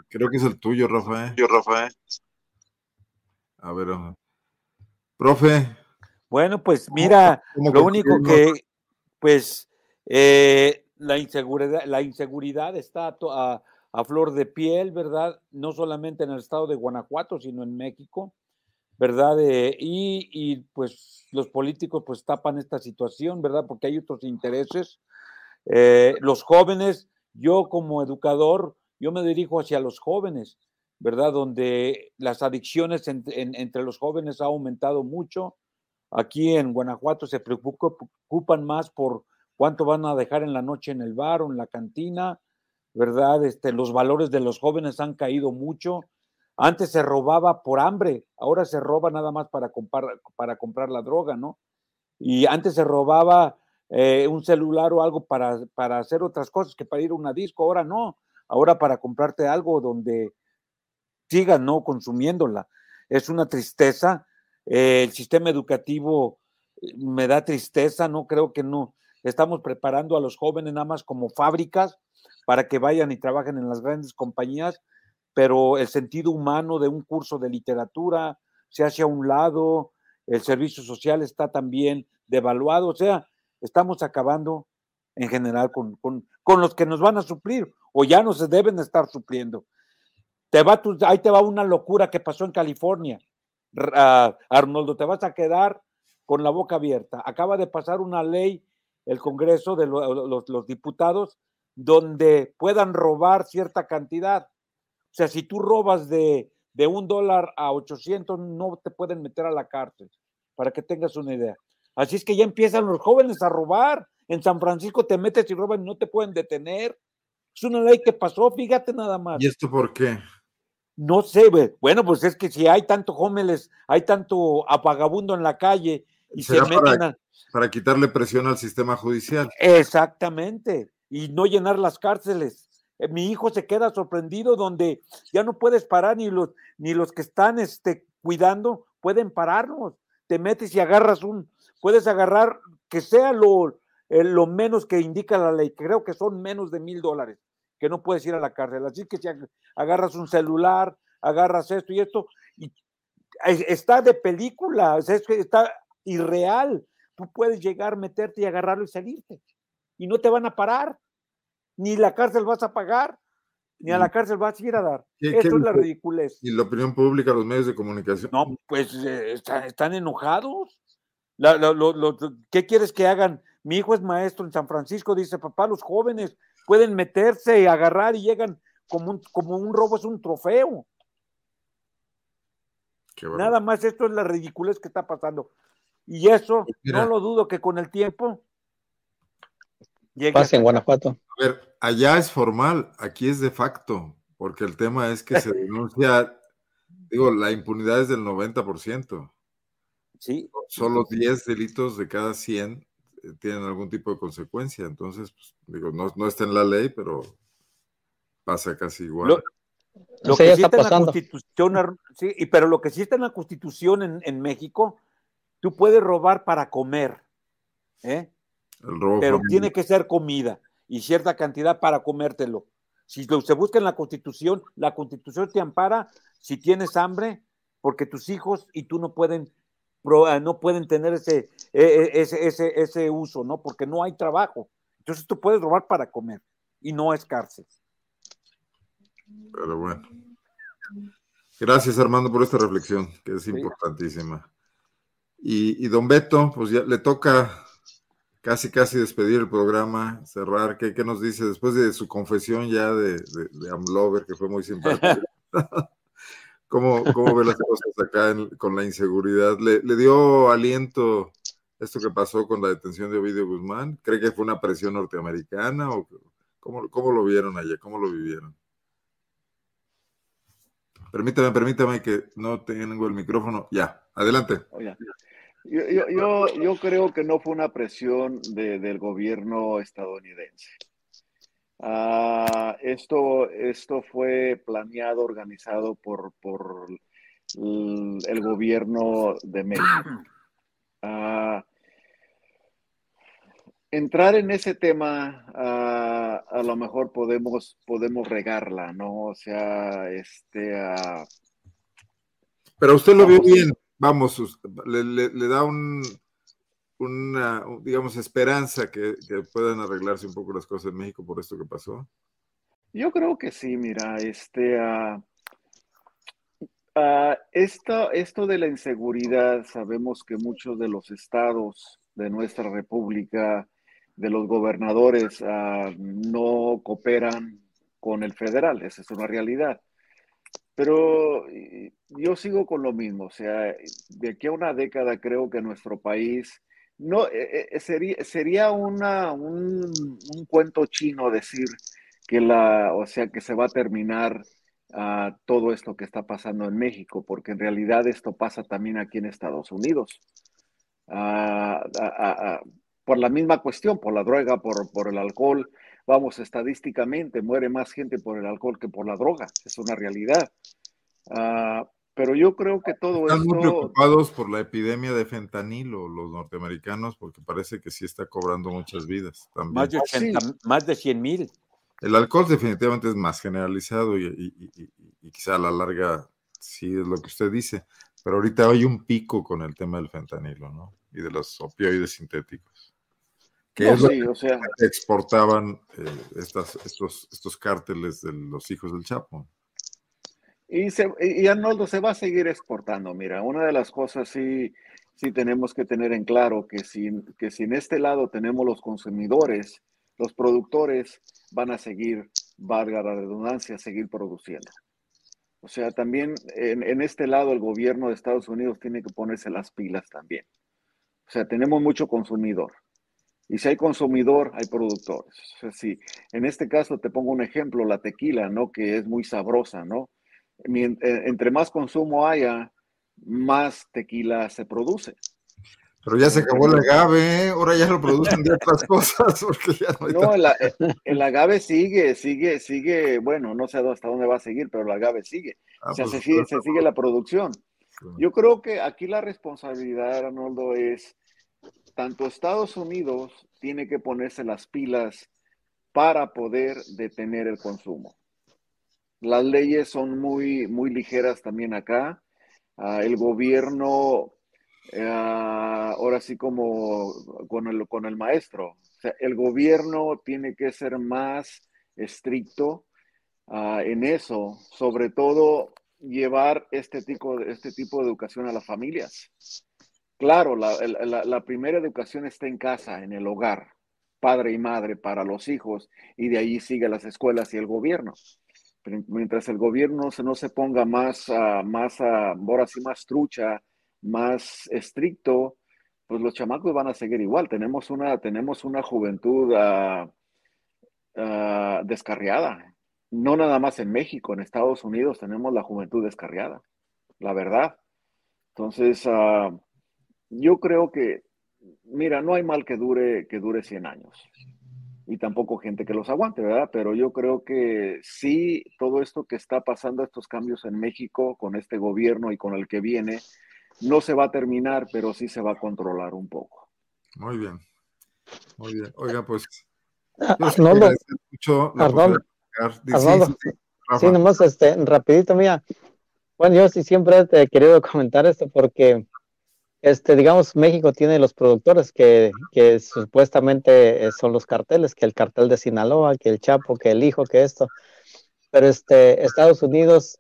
Creo que es el tuyo, Rafael. Yo, Rafael. A ver, profe. Bueno, pues mira, lo único que, pues, eh, la inseguridad, la inseguridad está a, flor de piel, ¿verdad? No solamente en el estado de Guanajuato, sino en México, ¿verdad? Eh, y, y, pues los políticos pues tapan esta situación, ¿verdad? Porque hay otros intereses. Eh, los jóvenes, yo como educador, yo me dirijo hacia los jóvenes, ¿verdad? Donde las adicciones entre los jóvenes ha aumentado mucho. Aquí en Guanajuato se preocupan más por cuánto van a dejar en la noche en el bar o en la cantina, ¿verdad? Este, los valores de los jóvenes han caído mucho. Antes se robaba por hambre, ahora se roba nada más para comprar, para comprar la droga, ¿no? Y antes se robaba eh, un celular o algo para, para hacer otras cosas que para ir a una disco, ahora no, ahora para comprarte algo donde sigan no consumiéndola. Es una tristeza. Eh, el sistema educativo eh, me da tristeza, no creo que no. Estamos preparando a los jóvenes nada más como fábricas para que vayan y trabajen en las grandes compañías, pero el sentido humano de un curso de literatura se hace a un lado, el servicio social está también devaluado, o sea, estamos acabando en general con, con, con los que nos van a suplir o ya no se deben estar supliendo. Te va ahí te va una locura que pasó en California. Uh, Arnoldo, te vas a quedar con la boca abierta. Acaba de pasar una ley, el Congreso de los, los diputados, donde puedan robar cierta cantidad. O sea, si tú robas de, de un dólar a 800, no te pueden meter a la cárcel, para que tengas una idea. Así es que ya empiezan los jóvenes a robar. En San Francisco te metes y roban y no te pueden detener. Es una ley que pasó, fíjate nada más. ¿Y esto por qué? No sé, bueno, pues es que si hay tanto jóvenes, hay tanto apagabundo en la calle y se meten para, para quitarle presión al sistema judicial. Exactamente, y no llenar las cárceles. Eh, mi hijo se queda sorprendido donde ya no puedes parar ni los, ni los que están este, cuidando pueden pararnos. Te metes y agarras un, puedes agarrar que sea lo, eh, lo menos que indica la ley, creo que son menos de mil dólares que no puedes ir a la cárcel. Así que si agarras un celular, agarras esto y esto, y está de película, está irreal. Tú puedes llegar, meterte y agarrarlo y salirte. Y no te van a parar. Ni la cárcel vas a pagar, ni a la cárcel vas a ir a dar. Esto es la ridiculez. ¿Y la opinión pública, los medios de comunicación? No, pues eh, están, enojados. ¿Qué quieres que hagan? Mi hijo es maestro en San Francisco, dice, papá, los jóvenes pueden meterse y agarrar y llegan como un, como un robo, es un trofeo. Nada más esto es la ridiculez que está pasando. Y eso, no lo dudo que con el tiempo Pase en Guanajuato. A ver, allá es formal, aquí es de facto, porque el tema es que se denuncia, digo, la impunidad es del 90%. Sí. Solo 10 delitos de cada 100 eh, tienen algún tipo de consecuencia. Entonces, pues, digo, no, está en la ley, pero pasa casi igual. Lo, que sí está, en la Constitución, sí, y, pero lo que sí está en la Constitución en, México, tú puedes robar para comer, ¿eh? pero tiene que ser comida y cierta cantidad para comértelo. Si se busca en la Constitución, la Constitución te ampara si tienes hambre, porque tus hijos y tú no pueden Ah, no pueden tener ese, e, e, ese, ese, ese uso, ¿no? Porque no hay trabajo. Entonces tú puedes robar para comer y no es cárcel. Pero bueno. Gracias, Armando, por esta reflexión, que es importantísima. Y, don Beto, pues ya le toca casi, casi despedir el programa, cerrar. ¿Qué, qué nos dice después de su confesión ya de, de, Amlover, que fue muy simpático? ¿Cómo, ¿Cómo, ve las cosas acá con la inseguridad? ¿Le, ¿Le, dio aliento esto que pasó con la detención de Ovidio Guzmán? ¿Cree que fue una presión norteamericana o cómo, cómo lo vieron allá? ¿Cómo lo vivieron? Permítame, permítame que no tengo el micrófono. Ya, adelante. Yo, yo, yo, creo que no fue una presión del gobierno estadounidense. Ah, esto, esto fue planeado, organizado por, por el, gobierno de México. Ah, entrar en ese tema, ah, a lo mejor podemos, podemos regarla, ¿no? O sea, este... Pero usted lo vio bien, vamos, le, da un, una, digamos, esperanza que, puedan arreglarse un poco las cosas en México por esto que pasó. Yo creo que sí, mira, este... esto, esto de la inseguridad, sabemos que muchos de los estados de nuestra república de los gobernadores ah, no cooperan con el federal, esa es una realidad. Pero yo sigo con lo mismo, o sea, de aquí a una década creo que nuestro país no eh, eh, sería, sería una, un, cuento chino decir que la, o sea, que se va a terminar ah, todo esto que está pasando en México, porque en realidad esto pasa también aquí en Estados Unidos. Ah, por la misma cuestión, por la droga, por, por el alcohol. Vamos, estadísticamente muere más gente por el alcohol que por la droga, es una realidad. Ah, pero yo creo que todo Están muy preocupados por la epidemia de fentanilo, los norteamericanos, porque parece que sí está cobrando muchas vidas. También. Más de, 80, más de 100 mil. El alcohol definitivamente es más generalizado y, y, quizá a la larga sí es lo que usted dice, pero ahorita hay un pico con el tema del fentanilo, ¿no? Y de los opioides sintéticos que es o sea, exportaban eh, estas, estos, estos cárteles de los hijos del Chapo. Y, se, y Arnoldo se va a seguir exportando. Mira, una de las cosas sí, sí tenemos que tener en claro que si, que si en este lado tenemos los consumidores, los productores van a seguir, valga la redundancia, seguir produciendo. O sea, también en, en, este lado el gobierno de Estados Unidos tiene que ponerse las pilas también. O sea, tenemos mucho consumidor. Y si hay consumidor, hay productores. O sea, en este caso te pongo un ejemplo, la tequila, ¿no? Que es muy sabrosa, ¿no? Eh, entre más consumo haya, más tequila se produce. Pero ya se acabó el agave, ¿eh? ahora ya lo producen de otras cosas. no, el, agave sigue, sigue, sigue, bueno, no sé hasta dónde va a seguir, pero el agave sigue. Ah, o sea, pues, se, sigue, se sigue la producción. Yo creo que aquí la responsabilidad, Arnoldo, es tanto Estados Unidos tiene que ponerse las pilas para poder detener el consumo. Las leyes son muy, muy ligeras también acá. Ah, el gobierno, ah, ahora sí como con el, con el maestro, el gobierno tiene que ser más estricto ah, en eso, sobre todo llevar este tipo, este tipo de educación a las familias. Claro, la, primera educación está en casa, en el hogar, padre y madre para los hijos, y de ahí sigue las escuelas y el gobierno. mientras el gobierno no se ponga más, uh, más uh, ahora sí, más trucha, más estricto, pues los chamacos van a seguir igual. Tenemos una, tenemos una juventud uh, descarriada. No nada más en México, en Estados Unidos tenemos la juventud descarriada, la verdad. Entonces, yo creo que, mira, no hay mal que dure, que dure 100 años. Y tampoco gente que los aguante, ¿verdad? Pero yo creo que sí, todo esto que está pasando, estos cambios en México con este gobierno y con el que viene, no se va a terminar, pero sí se va a controlar un poco. Muy bien. Muy bien. Oiga, pues. Arnoldo, sí, nomás este, rapidito, mira. Bueno, yo sí siempre he querido comentar esto porque este, digamos, México tiene los productores que, que supuestamente eh, son los carteles, que el cartel de Sinaloa, que el Chapo, que el hijo, que esto. Pero este, Estados Unidos,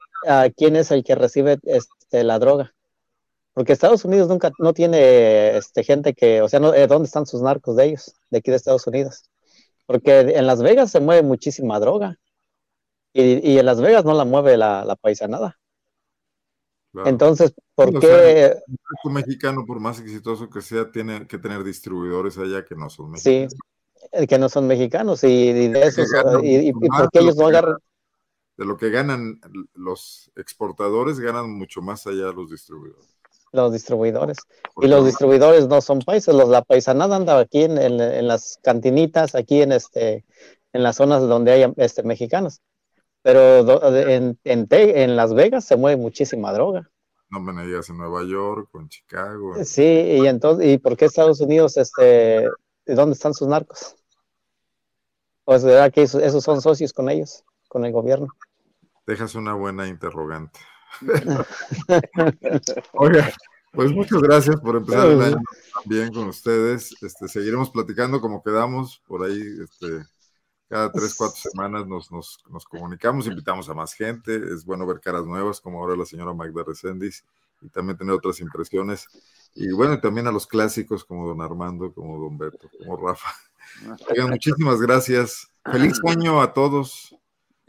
¿quién es el que recibe este, la droga? Porque Estados Unidos nunca no tiene este, gente que, o sea, no, eh, ¿dónde están sus narcos de ellos? de aquí de Estados Unidos. Porque en Las Vegas se mueve muchísima droga. Y, y en Las Vegas no la mueve la, la paisanada. Claro. Entonces, ¿por o qué? sea, Un grupo mexicano, por más exitoso que sea, tiene que tener distribuidores allá que no son Sí, mexicanos. eh, que no son mexicanos y, y de y, y- más por qué ellos no que agarran, De lo que ganan los exportadores, ganan mucho más allá los distribuidores. los distribuidores. Y los distribuidores no son países, los, la paisanada anda aquí en, en- en las cantinitas, aquí en este, en las zonas donde hay este, mexicanos. Pero do- en, en, en Las Vegas se mueve muchísima droga. no me digas en Nueva York o en Chicago. en- Sí, y entonces, ¿y por qué Estados Unidos, este, dónde están sus narcos? Pues verdad que esos, esos son socios con ellos, con el gobierno. Dejas una buena interrogante. Oiga, pues muchas gracias por empezar el año también con ustedes. Este, seguiremos platicando como quedamos por ahí. Este, cada tres, cuatro semanas nos, nos, nos comunicamos, invitamos a más gente. Es bueno ver caras nuevas, como ahora la señora Magda Reséndiz, y también tener otras impresiones. Y bueno, y también a los clásicos como don Armando, como don Beto, como Rafa. Oigan, muchísimas gracias. Feliz año a todos.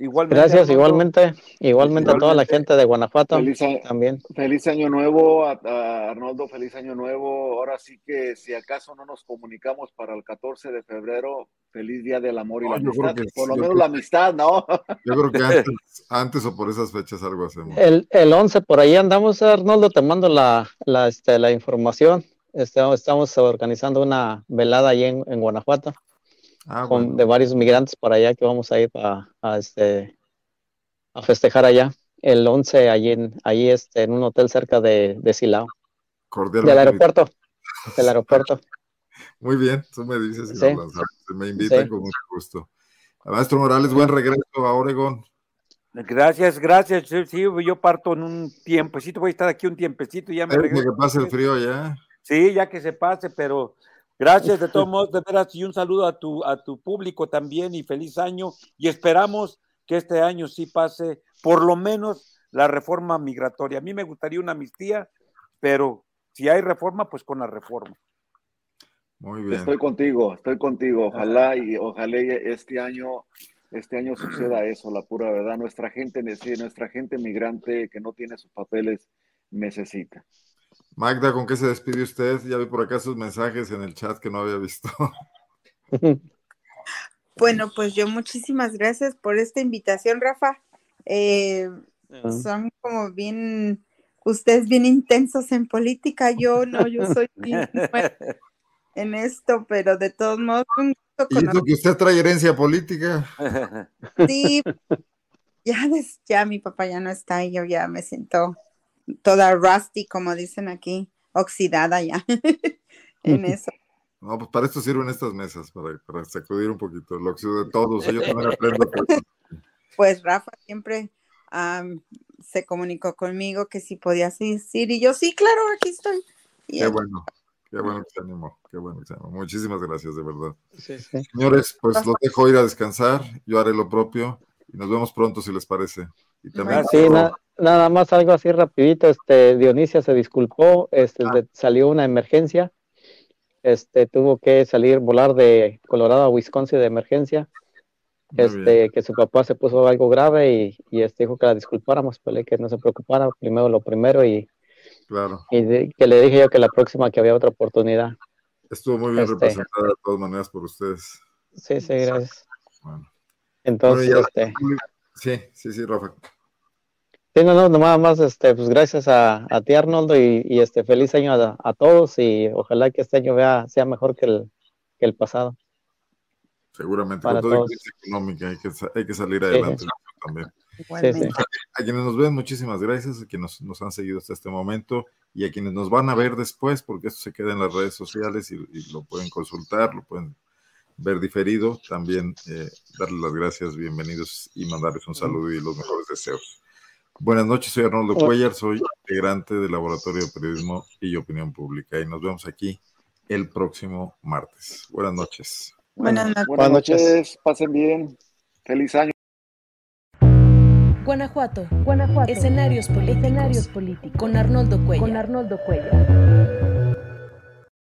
Igualmente. Gracias, Armando. igualmente, igualmente a toda la gente de Guanajuato Feliz año, también. feliz año nuevo, a, a Arnoldo, feliz año nuevo. Ahora sí que si acaso no nos comunicamos para el 14 de febrero, feliz día del amor y No, la amistad. que Por lo menos creo- la amistad, ¿no? Yo creo que antes, antes o por esas fechas algo hacemos. El, el 11 por ahí andamos, Arnoldo, te mando la, la, este, la información. Este, estamos organizando una velada allí en, en Guanajuato Ah, con, bueno. de varios migrantes para allá que vamos a ir a, a, este, a festejar allá. El 11 allí, en, allí este, en un hotel cerca de, de Silao, Cordialmente. del aeropuerto, del aeropuerto. Muy bien, tú me dices si Sí. Si me invitan Sí. con mucho gusto. Maestro Morales, buen regreso a Oregon. Gracias, gracias. Sí, yo parto en un tiempecito, voy a estar aquí un tiempecito y ya me regreso. que pase el frío ya. Sí, ya que se pase, pero gracias de todos modos, de veras, y un saludo a tu, a tu público también y feliz año. Y esperamos que este año sí pase por lo menos la reforma migratoria. A mí me gustaría una amnistía, pero si hay reforma, pues con la reforma. Muy bien. Estoy contigo, estoy contigo. Ojalá y ojalá y este año, este año suceda eso, la pura verdad. Nuestra gente, sí, nuestra gente migrante que no tiene sus papeles necesita. Magda, ¿con qué se despide usted? Ya vi por acá sus mensajes en el chat que no había visto. Bueno, pues yo muchísimas gracias por esta invitación, Rafa. Eh, son como bien, ustedes bien intensos en política, yo no, yo soy bien en esto, pero de todos modos, un gusto Y eso conocer- que usted trae herencia política. Sí, ya, des- ya mi papá ya no está y yo ya me siento toda rusty, como dicen aquí, oxidada ya en eso. No, pues para esto sirven estas mesas, para, para sacudir un poquito el óxido de todos. Yo también aprendo. Pues Rafa siempre am, se comunicó conmigo que si podía asistir y yo sí, claro, aquí estoy. Y Qué él, bueno, qué bueno que se animó, qué bueno que se animó. Muchísimas gracias, de verdad. Sí, sí. Señores, pues los dejo ir a descansar, yo haré lo propio y nos vemos pronto si les parece. Y también. Sí, na- nada más algo así rapidito, este, Dionisia se disculpó, este, le salió una emergencia, este, tuvo que salir, volar de Colorado a Wisconsin de emergencia, Muy este, que su papá se puso algo grave y, y este, dijo que la disculpáramos, pues, que no se preocupara, primero lo primero y, claro, y de- que le dije yo que la próxima que había otra oportunidad. estuvo muy bien Este. representada de todas maneras por ustedes. Sí, sí, gracias. Bueno. Entonces, Bueno, ya- este, Sí, sí, sí, Rafa. Sí, no, no, nada más, este, pues gracias a, a ti, Arnoldo, y, y, este, feliz año a, a todos y ojalá que este año vea, sea mejor que el, que el pasado. Seguramente, Para con toda todos. crisis económica hay que, hay que salir adelante también. igualmente. sí. A quienes nos ven, muchísimas gracias, a quienes nos, nos han seguido hasta este momento y a quienes nos van a ver después, porque esto se queda en las redes sociales y, y lo pueden consultar, lo pueden ver diferido. También eh, darles las gracias, bienvenidos y mandarles un saludo y los mejores deseos. Buenas noches, soy Arnoldo Hola. Cuellar, soy integrante del Laboratorio de Periodismo y Opinión Pública y nos vemos aquí el próximo martes. Buenas noches. Buenas noches. Buenas noches, pasen bien. Feliz año. Guanajuato. Guanajuato. Escenarios políticos. Escenarios políticos. Con Arnoldo Cuellar. Con Arnoldo Cuellar.